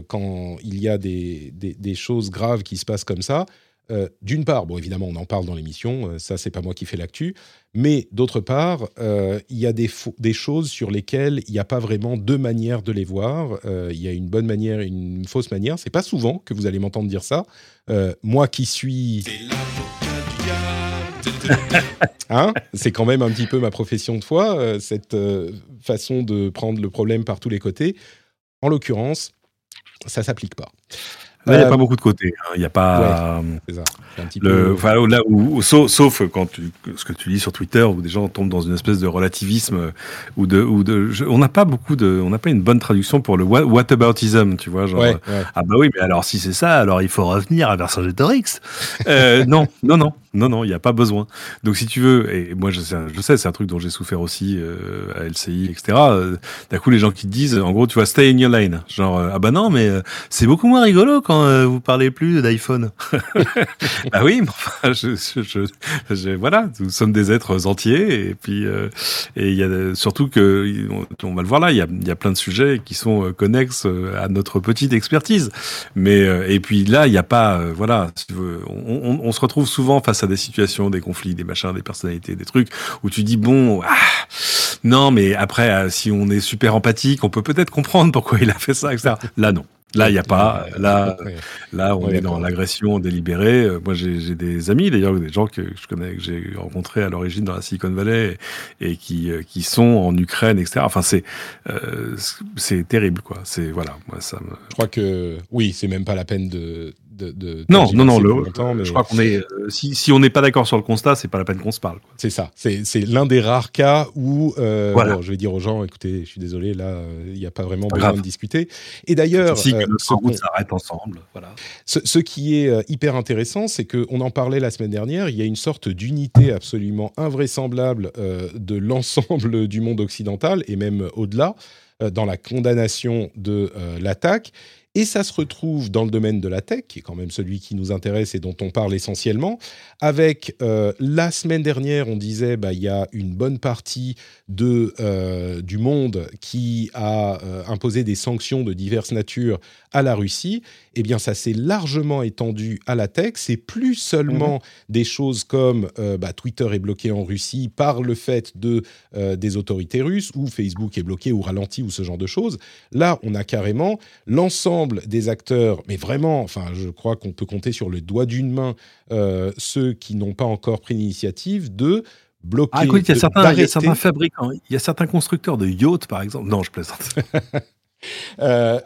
quand il y a des, des, choses graves qui se passent comme ça. Euh, d'une part, bon, évidemment, on en parle dans l'émission, euh, ça, c'est pas moi qui fais l'actu, mais d'autre part, euh, il y a des, des, choses sur lesquelles il n'y a pas vraiment deux manières de les voir. Il y a une bonne manière et une fausse manière. C'est pas souvent que vous allez m'entendre dire ça. moi qui suis. hein? C'est quand même un petit peu ma profession de foi, cette façon de prendre le problème par tous les côtés. En l'occurrence, ça s'applique pas. Là, il n'y a pas beaucoup de côtés. Hein. Il n'y a pas. c'est ça. Un petit le, peu... là où, sauf, quand tu, ce que tu lis sur Twitter, où des gens tombent dans une espèce de relativisme ou de, ou de, on n'a pas beaucoup de, on n'a pas une bonne traduction pour le what, whataboutism, tu vois, genre, ah bah oui, mais alors si c'est ça, alors il faut revenir à Vercingétorix. euh, non, non, non, non, non, il n'y a pas besoin. Donc si tu veux, et moi je sais, je sais c'est un truc dont j'ai souffert aussi euh, à LCI, etc. Euh, D'un coup, les gens qui te disent, en gros, tu vois, stay in your lane, genre, euh, ah bah non, mais euh, c'est beaucoup moins rigolo quand euh, vous parlez plus d'iPhone. bah oui, je, je, je, voilà, nous sommes des êtres entiers et puis et il y a surtout que on, va le voir là, il y a, y a plein de sujets qui sont connexes à notre petite expertise. Mais et puis là, il n'y a pas, voilà, veux, on, on, se retrouve souvent face à des situations, des conflits, des machins, des personnalités, des trucs où tu dis bon, ah, non, mais après, si on est super empathique, on peut peut-être comprendre pourquoi il a fait ça, etc. Là, non. Là, il n'y a pas. Là, là, on est dans l'agression délibérée. Euh, moi, j'ai des amis, d'ailleurs, des gens que je connais, que j'ai rencontrés à l'origine dans la Silicon Valley et, qui, euh, qui sont en Ukraine, etc. Enfin, c'est euh, c'est terrible, quoi. C'est voilà, moi, ça me. Je crois que oui, c'est même pas la peine de non, non, non. Le, Je crois qu'on est. Euh, si, si, on n'est pas d'accord sur le constat, c'est pas la peine qu'on se parle. C'est ça. C'est l'un des rares cas où euh, voilà. je vais dire aux gens, écoutez, je suis désolé, là, euh, il n'y a pas vraiment besoin de discuter. Et d'ailleurs, si euh, ce route s'arrête ensemble. Voilà. Ce, ce, qui est hyper intéressant, c'est qu'on en parlait la semaine dernière. Il y a une sorte d'unité absolument invraisemblable de l'ensemble du monde occidental et même au-delà dans la condamnation de l'attaque. Et ça se retrouve dans le domaine de la tech, qui est quand même celui qui nous intéresse et dont on parle essentiellement, avec euh, la semaine dernière, on disait, bah, il y a une bonne partie de, euh, du monde qui a euh, imposé des sanctions de diverses natures à la Russie. Eh bien, ça s'est largement étendu à la tech. C'est plus seulement Mhm. des choses comme bah, Twitter est bloqué en Russie par le fait de, des autorités russes, ou Facebook est bloqué ou ralenti, ou ce genre de choses. Là, on a carrément l'ensemble des acteurs, mais vraiment, enfin, je crois qu'on peut compter sur le doigt d'une main euh, ceux qui n'ont pas encore pris l'initiative de bloquer. Ah, écoute, il y a certains fabricants, il y a certains constructeurs de yachts, par exemple. Non, je plaisante. euh,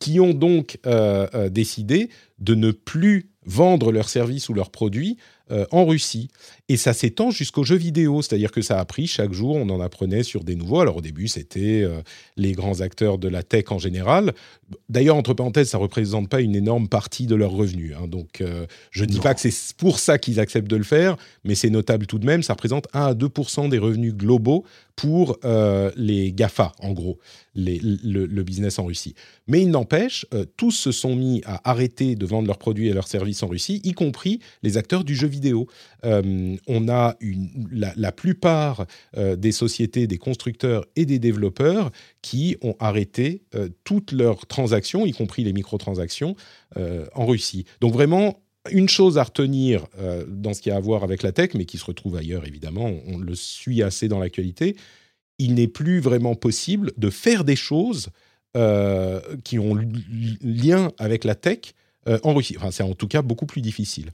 qui ont donc euh, euh, décidé de ne plus vendre leurs services ou leurs produits euh, en Russie. Et ça s'étend jusqu'aux jeux vidéo, c'est-à-dire que ça a pris chaque jour, on en apprenait sur des nouveaux. Alors au début, c'était euh, les grands acteurs de la tech en général. D'ailleurs, entre parenthèses, ça ne représente pas une énorme partie de leurs revenus. hein. donc euh, je ne dis pas que c'est pour ça qu'ils acceptent de le faire, mais c'est notable tout de même. Ça représente 1 à 2% des revenus globaux pour les GAFA, en gros, les- le, le business en Russie. Mais il n'empêche, tous se sont mis à arrêter de vendre leurs produits et leurs services en Russie, y compris les acteurs du jeu vidéo. Euh, on a la, plupart euh, des sociétés, des constructeurs et des développeurs qui ont arrêté euh, toutes leurs transactions, y compris les microtransactions, en Russie. Donc vraiment, une chose à retenir dans ce qui a à voir avec la tech, mais qui se retrouve ailleurs évidemment, on, on le suit assez dans l'actualité, il n'est plus vraiment possible de faire des choses qui ont li- lien avec la tech en Russie. Enfin, c'est en tout cas beaucoup plus difficile.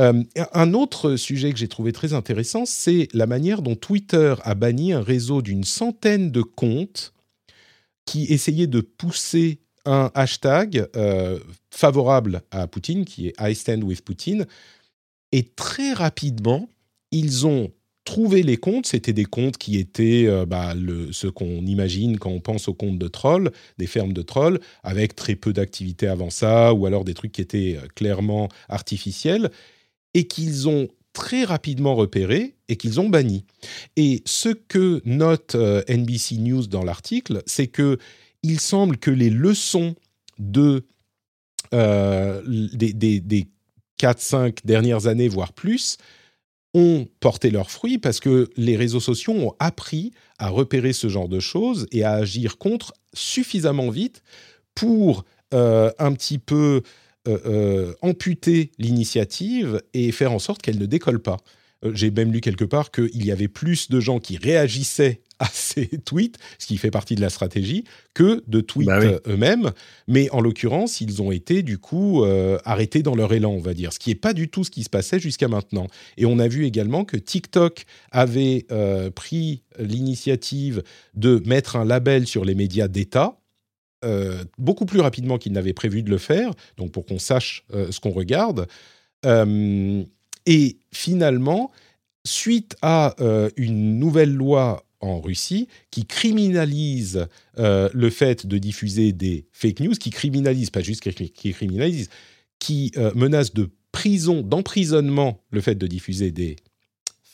Euh, un autre sujet que j'ai trouvé très intéressant, c'est la manière dont Twitter a banni un réseau d'une centaine de comptes qui essayaient de pousser un hashtag euh, favorable à Poutine, qui est I stand with Putin. Et très rapidement, ils ont trouvé les comptes. C'était des comptes qui étaient euh, bah, ce qu'on imagine quand on pense aux comptes de trolls, des fermes de trolls, avec très peu d'activité avant ça, ou alors des trucs qui étaient clairement artificiels, et qu'ils ont très rapidement repéré et qu'ils ont banni. Et ce que note euh, NBC News dans l'article, c'est que il semble que les leçons de euh, des, des, des 4-5 dernières années, voire plus, ont porté leurs fruits parce que les réseaux sociaux ont appris à repérer ce genre de choses et à agir contre suffisamment vite pour euh, un petit peu euh, euh, amputer l'initiative et faire en sorte qu'elle ne décolle pas. Euh, J'ai même lu quelque part qu'il y avait plus de gens qui réagissaient à ces tweets, ce qui fait partie de la stratégie, que de tweets Bah oui. eux-mêmes. Mais en l'occurrence, ils ont été du coup arrêtés dans leur élan, on va dire, ce qui n'est pas du tout ce qui se passait jusqu'à maintenant. Et on a vu également que TikTok avait pris l'initiative de mettre un label sur les médias d'État. Euh, beaucoup plus rapidement qu'il n'avait prévu de le faire, donc pour qu'on sache euh, ce qu'on regarde. Euh, et finalement, suite à une nouvelle loi en Russie qui criminalise le fait de diffuser des fake news, qui criminalise, pas juste qui, criminalise, qui menace de prison, d'emprisonnement le fait de diffuser des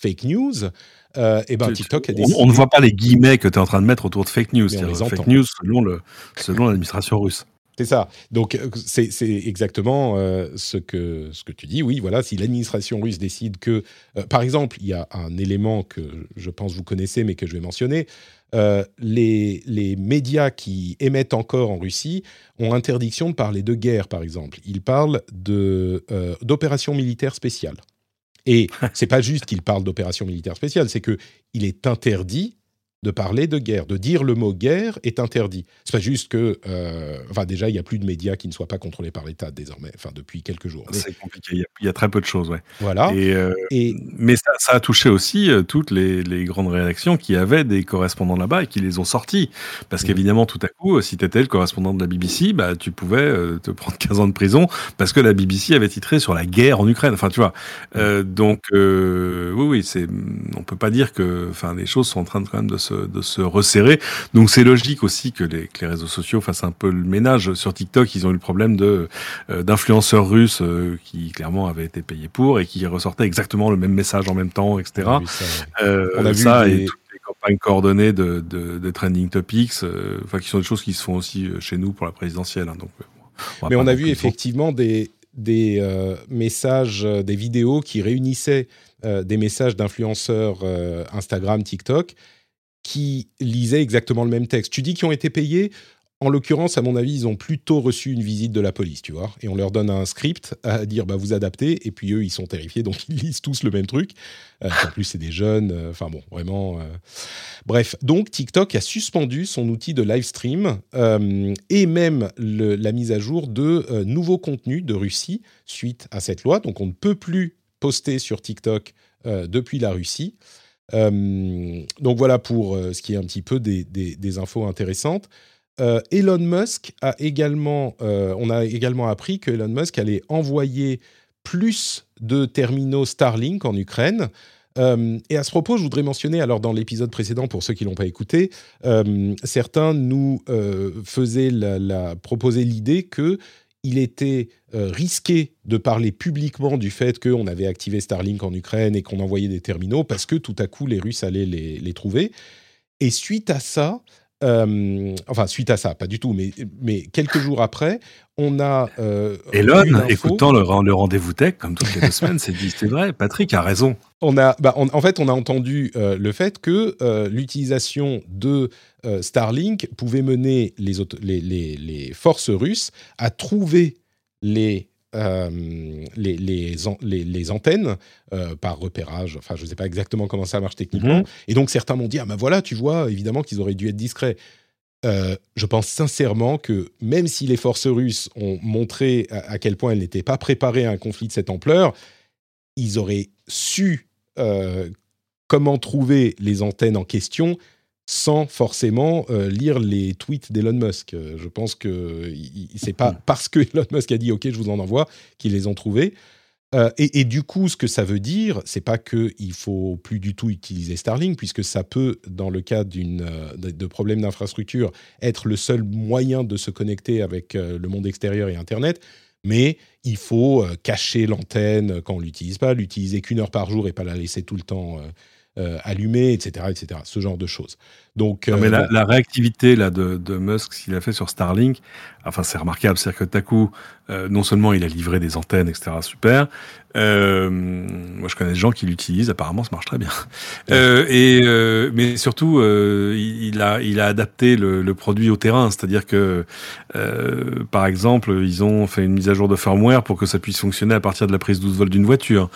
fake news, euh, et ben TikTok a décidé... on ne voit pas les guillemets que tu es en train de mettre autour de fake news. On C'est-à-dire les fake news selon le selon l'administration russe. C'est ça. Donc, euh, c'est exactement euh, ce, que, ce que tu dis. Oui, voilà, si l'administration russe décide que... euh, par exemple, il y a un élément que je pense vous connaissez, mais que je vais mentionner. Les, les médias qui émettent encore en Russie ont interdiction de parler de guerre, par exemple. Ils parlent d'opérations militaires spéciales. Et c'est pas juste qu'ils parlent d'opérations militaires spéciales, c'est que il est interdit de parler de guerre, de dire le mot guerre est interdit. C'est pas juste que, euh, enfin déjà il y a plus de médias qui ne soient pas contrôlés par l'État désormais, enfin depuis quelques jours. Mais C'est compliqué. Il y, a, il y a très peu de choses, ouais. voilà. Et, euh, Et mais ça, ça a touché aussi euh, toutes les, les grandes rédactions qui avaient des correspondants là-bas et qui les ont sortis. Parce Mhm. qu'évidemment, tout à coup, si tu étais le correspondant de la BBC, bah, tu pouvais te prendre 15 ans de prison parce que la BBC avait titré sur la guerre en Ukraine. Enfin, tu vois. Euh, donc, oui, oui, c'est, on peut pas dire que, enfin, les choses sont en train de, quand même de se, de se resserrer. Donc, c'est logique aussi que les, que les réseaux sociaux fassent un peu le ménage. Sur TikTok, ils ont eu le problème de, euh, d'influenceurs russes euh, qui clairement avaient été payés pour et qui ressortaient exactement le même message en même temps, etc. on a vu ça, ouais. Euh, On a vu ça des- et toutes les campagnes coordonnées de, de, de trending topics, enfin qui sont des choses qui se font aussi chez nous pour la présidentielle. hein, donc, on Mais on a vu effectivement des, des euh, messages, des vidéos qui réunissaient euh, des messages d'influenceurs euh, Instagram, TikTok, qui lisaient exactement le même texte. Tu dis qu'ils ont été payés en l'occurrence, à mon avis, ils ont plutôt reçu une visite de la police, tu vois. Et on leur donne un script à dire, bah, vous adaptez. Et puis eux, ils sont terrifiés, donc ils lisent tous le même truc. Euh, en plus, c'est des jeunes. euh, Enfin bon, vraiment. euh. Bref, donc TikTok a suspendu son outil de live stream et même la mise à jour de nouveaux contenus de Russie suite à cette loi. Donc on ne peut plus poster sur TikTok depuis la Russie. Euh, donc voilà pour euh, ce qui est un petit peu des, infos intéressantes. Euh, Elon Musk a également, on a également appris que Elon Musk allait envoyer plus de terminaux Starlink en Ukraine. Et à ce propos, je voudrais mentionner, alors dans l'épisode précédent, pour ceux qui l'ont pas écouté, certains nous faisaient proposer l'idée que il était euh, risqué de parler publiquement du fait qu'on avait activé Starlink en Ukraine et qu'on envoyait des terminaux parce que tout à coup les Russes allaient les, les trouver. Et suite à ça, euh, enfin suite à ça, pas du tout, mais, mais quelques jours après, on a euh, eu Elon, écoutant le, le rendez-vous tech, comme toutes les deux semaines, s'est dit c'est vrai, Patrick a raison. on a, bah, on- en fait, on a entendu euh, le fait que euh, l'utilisation de Starlink pouvait mener les, les, les- les forces russes à trouver les, euh, les, les, les- les antennes euh, par repérage. Enfin, je ne sais pas exactement comment ça marche techniquement. Mhm. Et donc, certains m'ont dit Ah, ben voilà, tu vois, évidemment qu'ils auraient dû être discrets. Euh, je pense sincèrement que même si les forces russes ont montré à, à quel point elles n'étaient pas préparées à un conflit de cette ampleur, ils auraient su comment trouver les antennes en question sans forcément euh, lire les tweets d'Elon Musk. Euh, je pense que c'est pas parce que Elon Musk a dit OK, je vous en envoie qu'ils les ont trouvés. Euh, et, du coup, ce que ça veut dire, c'est pas qu'il faut plus du tout utiliser Starlink, puisque ça peut, dans le cas d'une de, problèmes d'infrastructure, être le seul moyen de se connecter avec le monde extérieur et Internet. Mais il faut cacher l'antenne quand on l'utilise pas, l'utiliser qu'une heure par jour et pas la laisser tout le temps euh, allumée, etc., etc. Ce genre de choses. Donc, Non, euh, mais la, bon. la réactivité là de, de Musk, ce qu'il a fait sur Starlink, enfin c'est remarquable, c'est-à-dire que coup, euh, non seulement il a livré des antennes, etc., super. Euh, moi, je connais des gens qui l'utilisent. Apparemment, ça marche très bien. Euh, et euh, mais surtout, euh, il a il a adapté le, le produit au terrain, c'est-à-dire que, euh, par exemple, ils ont fait une mise à jour de firmware pour que ça puisse fonctionner à partir de la prise 12 volts d'une voiture.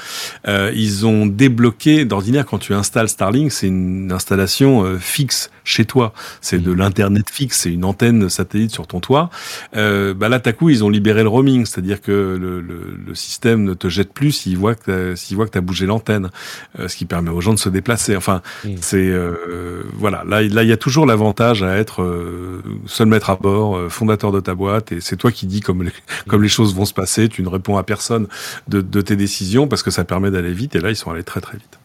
Euh, ils ont débloqué, d'ordinaire, quand tu installes Starlink, c'est une installation euh, fixe chez toi. C'est de l'internet fixe, c'est une antenne satellite sur ton toit. Euh, bah là, coup, ils ont libéré le roaming, c'est-à-dire que le, le, le système ne te jette plus s'il voit que t'as- s'il voit que tu as bougé l'antenne, euh, ce qui permet aux gens de se déplacer. Enfin, c'est euh, voilà. Là, là, il y a toujours l'avantage à être euh, seul maître à bord, fondateur de ta boîte, et c'est toi qui dis comme les, comme les choses vont se passer. Tu ne réponds à personne de, de tes décisions parce que ça permet d'aller vite. Et là, ils sont allés très très vite.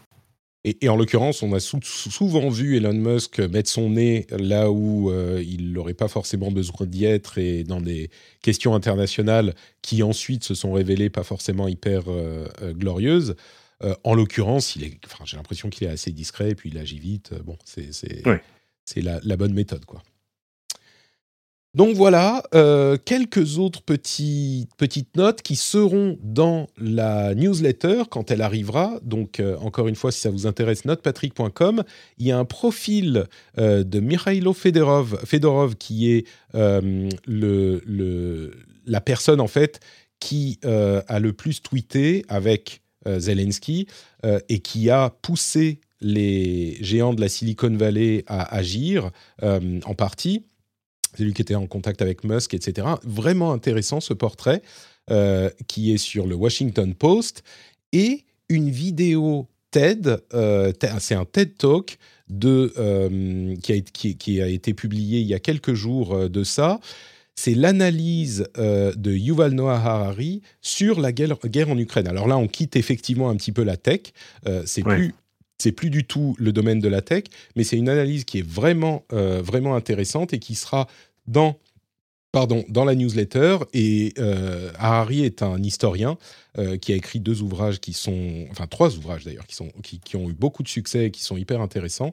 Et, et en l'occurrence, on a sou- souvent vu Elon Musk mettre son nez là où euh, il n'aurait pas forcément besoin d'y être et dans des questions internationales qui ensuite se sont révélées pas forcément hyper euh, euh, glorieuses. Euh, en l'occurrence, j'ai l'impression qu'il est assez discret et puis il agit vite. Bon, c'est la, la bonne méthode, quoi. Donc voilà, euh, quelques autres petites notes qui seront dans la newsletter quand elle arrivera. Donc euh, encore une fois, si ça vous intéresse, notepatrick.com. Il y a un profil euh, de Mikhailo Fedorov, Fedorov qui est le, la personne en fait qui a le plus tweeté avec Zelensky et qui a poussé les géants de la Silicon Valley à agir en partie. C'est lui qui était en contact avec Musk, etc. Vraiment intéressant ce portrait euh, qui est sur le Washington Post et une vidéo TED, euh, te- c'est un TED Talk de, euh, qui, a, été- qui- qui a été publié il y a quelques jours de ça. C'est l'analyse de Yuval Noah Harari sur la guerre, guerre en Ukraine. Alors là, on quitte effectivement un petit peu la tech. C'est Ouais. plus c'est plus du tout le domaine de la tech, mais c'est une analyse qui est vraiment, euh, vraiment intéressante et qui sera dans pardon, dans la newsletter. Et euh, Harari est un historien euh, qui a écrit deux ouvrages qui sont, enfin trois ouvrages d'ailleurs, qui, qui, ont eu beaucoup de succès et qui sont hyper intéressants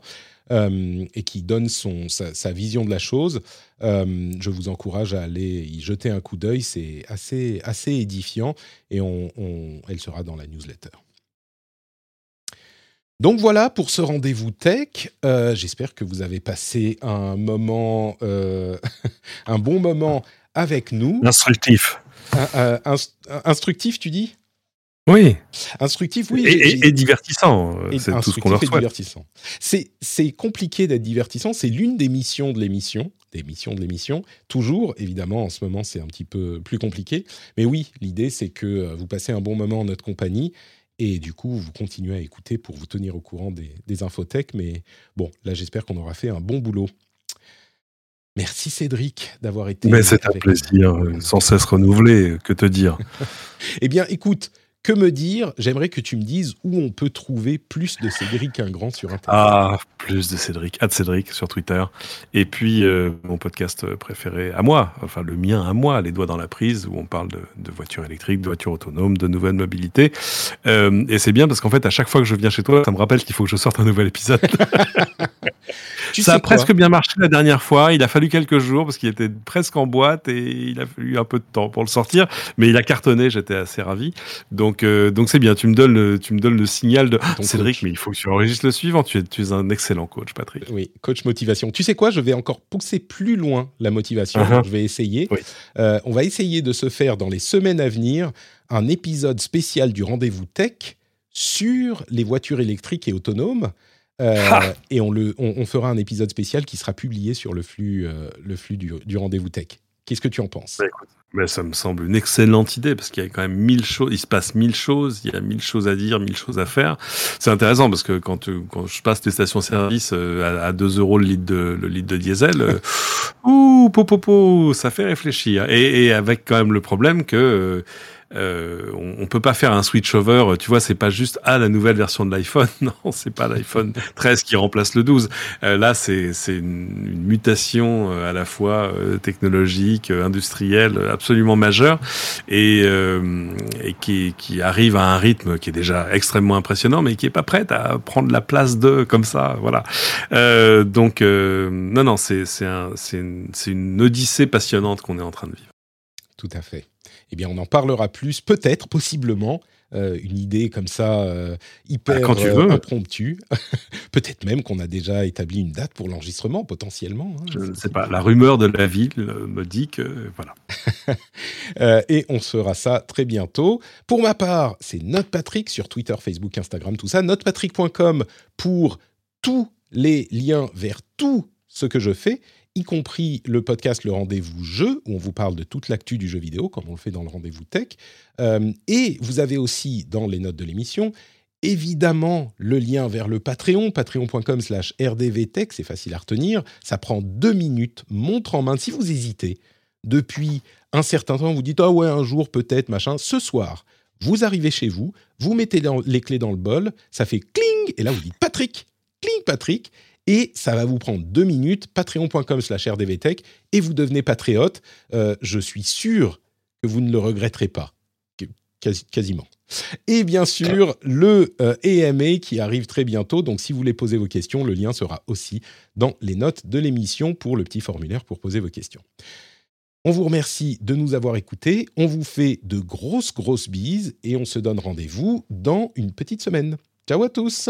et qui donnent son, sa, vision de la chose. Je vous encourage à aller y jeter un coup d'œil, c'est assez, assez édifiant et on, elle sera dans la newsletter. Donc voilà pour ce rendez-vous tech. Euh, J'espère que vous avez passé un moment, euh, un bon moment avec nous. Instructif. Un, un, instructif, tu dis? Oui. Instructif, oui. Et, et, et divertissant. C'est tout ce qu'on leur souhaite. divertissant. C'est compliqué d'être divertissant. C'est l'une des missions de l'émission. Des missions de l'émission. Toujours, évidemment, en ce moment, c'est un petit peu plus compliqué. Mais oui, l'idée, c'est que euh, vous passez un bon moment en notre compagnie et du coup, vous continuez à écouter pour vous tenir au courant des, des infothèques. Mais bon, là, j'espère qu'on aura fait un bon boulot. Merci Cédric d'avoir été. Mais c'est un plaisir, nous. sans cesse renouvelé. Que te dire? Eh bien, écoute, que me dire? J'aimerais que tu me dises où on peut trouver plus de Cédric Ingrand sur Internet. Ah, plus de Cédric, de Cédric sur Twitter. Et puis, euh, mon podcast préféré à moi, enfin le mien à moi, Les Doigts dans la prise, où on parle de, de voitures électriques, de voitures autonomes, de nouvelles mobilités. Euh, et c'est bien parce qu'en fait, à chaque fois que je viens chez toi, ça me rappelle qu'il faut que je sorte un nouvel épisode. tu ça a presque bien marché la dernière fois. Il a fallu quelques jours parce qu'il était presque en boîte et il a fallu un peu de temps pour le sortir. Mais il a cartonné, j'étais assez ravi. Donc, euh, donc c'est bien. Tu me donnes le, tu me donnes le signal de Ton Cédric, coach. mais il faut que tu enregistres le suivant. Tu es, tu es un excellent coach, Patrick. Oui, coach motivation. Tu sais quoi Je vais encore pousser plus loin la motivation. Uh-huh. Je vais essayer. Oui. Euh, on va essayer de se faire dans les semaines à venir un épisode spécial du rendez-vous tech sur les voitures électriques et autonomes. Euh, et on, le, on, on fera un épisode spécial qui sera publié sur le flux, euh, le flux du, du rendez-vous tech. Qu'est-ce que tu en penses? Bah, écoute, mais ça me semble une excellente idée parce qu'il y a quand même mille choses, il se passe mille choses, il y a mille choses à dire, mille choses à faire. C'est intéressant parce que quand, tu- quand je passe des stations-service euh, à, à 2 euros le litre de, le litre de diesel, euh, ouh, po, po, po, ça fait réfléchir. Et, et avec quand même le problème que euh, on, on peut pas faire un switch over. Tu vois, c'est pas juste ah la nouvelle version de l'iPhone. Non, c'est pas l'iPhone 13 qui remplace le 12. Euh, là, c'est c'est une, une mutation euh, à la fois euh, technologique, euh, industrielle, absolument majeure et, euh, et qui, qui arrive à un rythme qui est déjà extrêmement impressionnant, mais qui est pas prête à prendre la place de comme ça. Voilà. Donc non, non, c'est c'est un, une, c'est une odyssée passionnante qu'on est en train de vivre. Tout à fait. Eh bien, on en parlera plus, peut-être, possiblement. euh, une idée comme ça, euh, hyper Ah, quand tu euh, veux. impromptue. peut-être même qu'on a déjà établi une date pour l'enregistrement, potentiellement. hein. Je ne sais pas. La rumeur de la ville me dit que voilà. Euh, et on se fera ça très bientôt. Pour ma part, c'est NotePatrick sur Twitter, Facebook, Instagram, tout ça. NotePatrick.com pour tous les liens vers tout ce que je fais, y compris le podcast Le Rendez-vous Jeu, où on vous parle de toute l'actu du jeu vidéo, comme on le fait dans le Rendez-vous Tech. Euh, et vous avez aussi dans les notes de l'émission évidemment le lien vers le Patreon, patreon.com slash rdvtech, c'est facile à retenir, ça prend deux minutes, montre en main, si vous hésitez, depuis un certain temps, vous dites ah ouais un jour peut-être machin. Ce soir, vous arrivez chez vous, vous mettez les clés dans le bol, ça fait cling et là vous dites Patrick, cling Patrick et ça va vous prendre deux minutes. Patreon.com/slash rdvtech et vous devenez patriote. Euh, je suis sûr que vous ne le regretterez pas, quasiment. Et bien sûr, le euh, EMA qui arrive très bientôt. Donc, si vous voulez poser vos questions, le lien sera aussi dans les notes de l'émission pour le petit formulaire pour poser vos questions. On vous remercie de nous avoir écoutés. On vous fait de grosses, grosses bises et on se donne rendez-vous dans une petite semaine. Ciao à tous!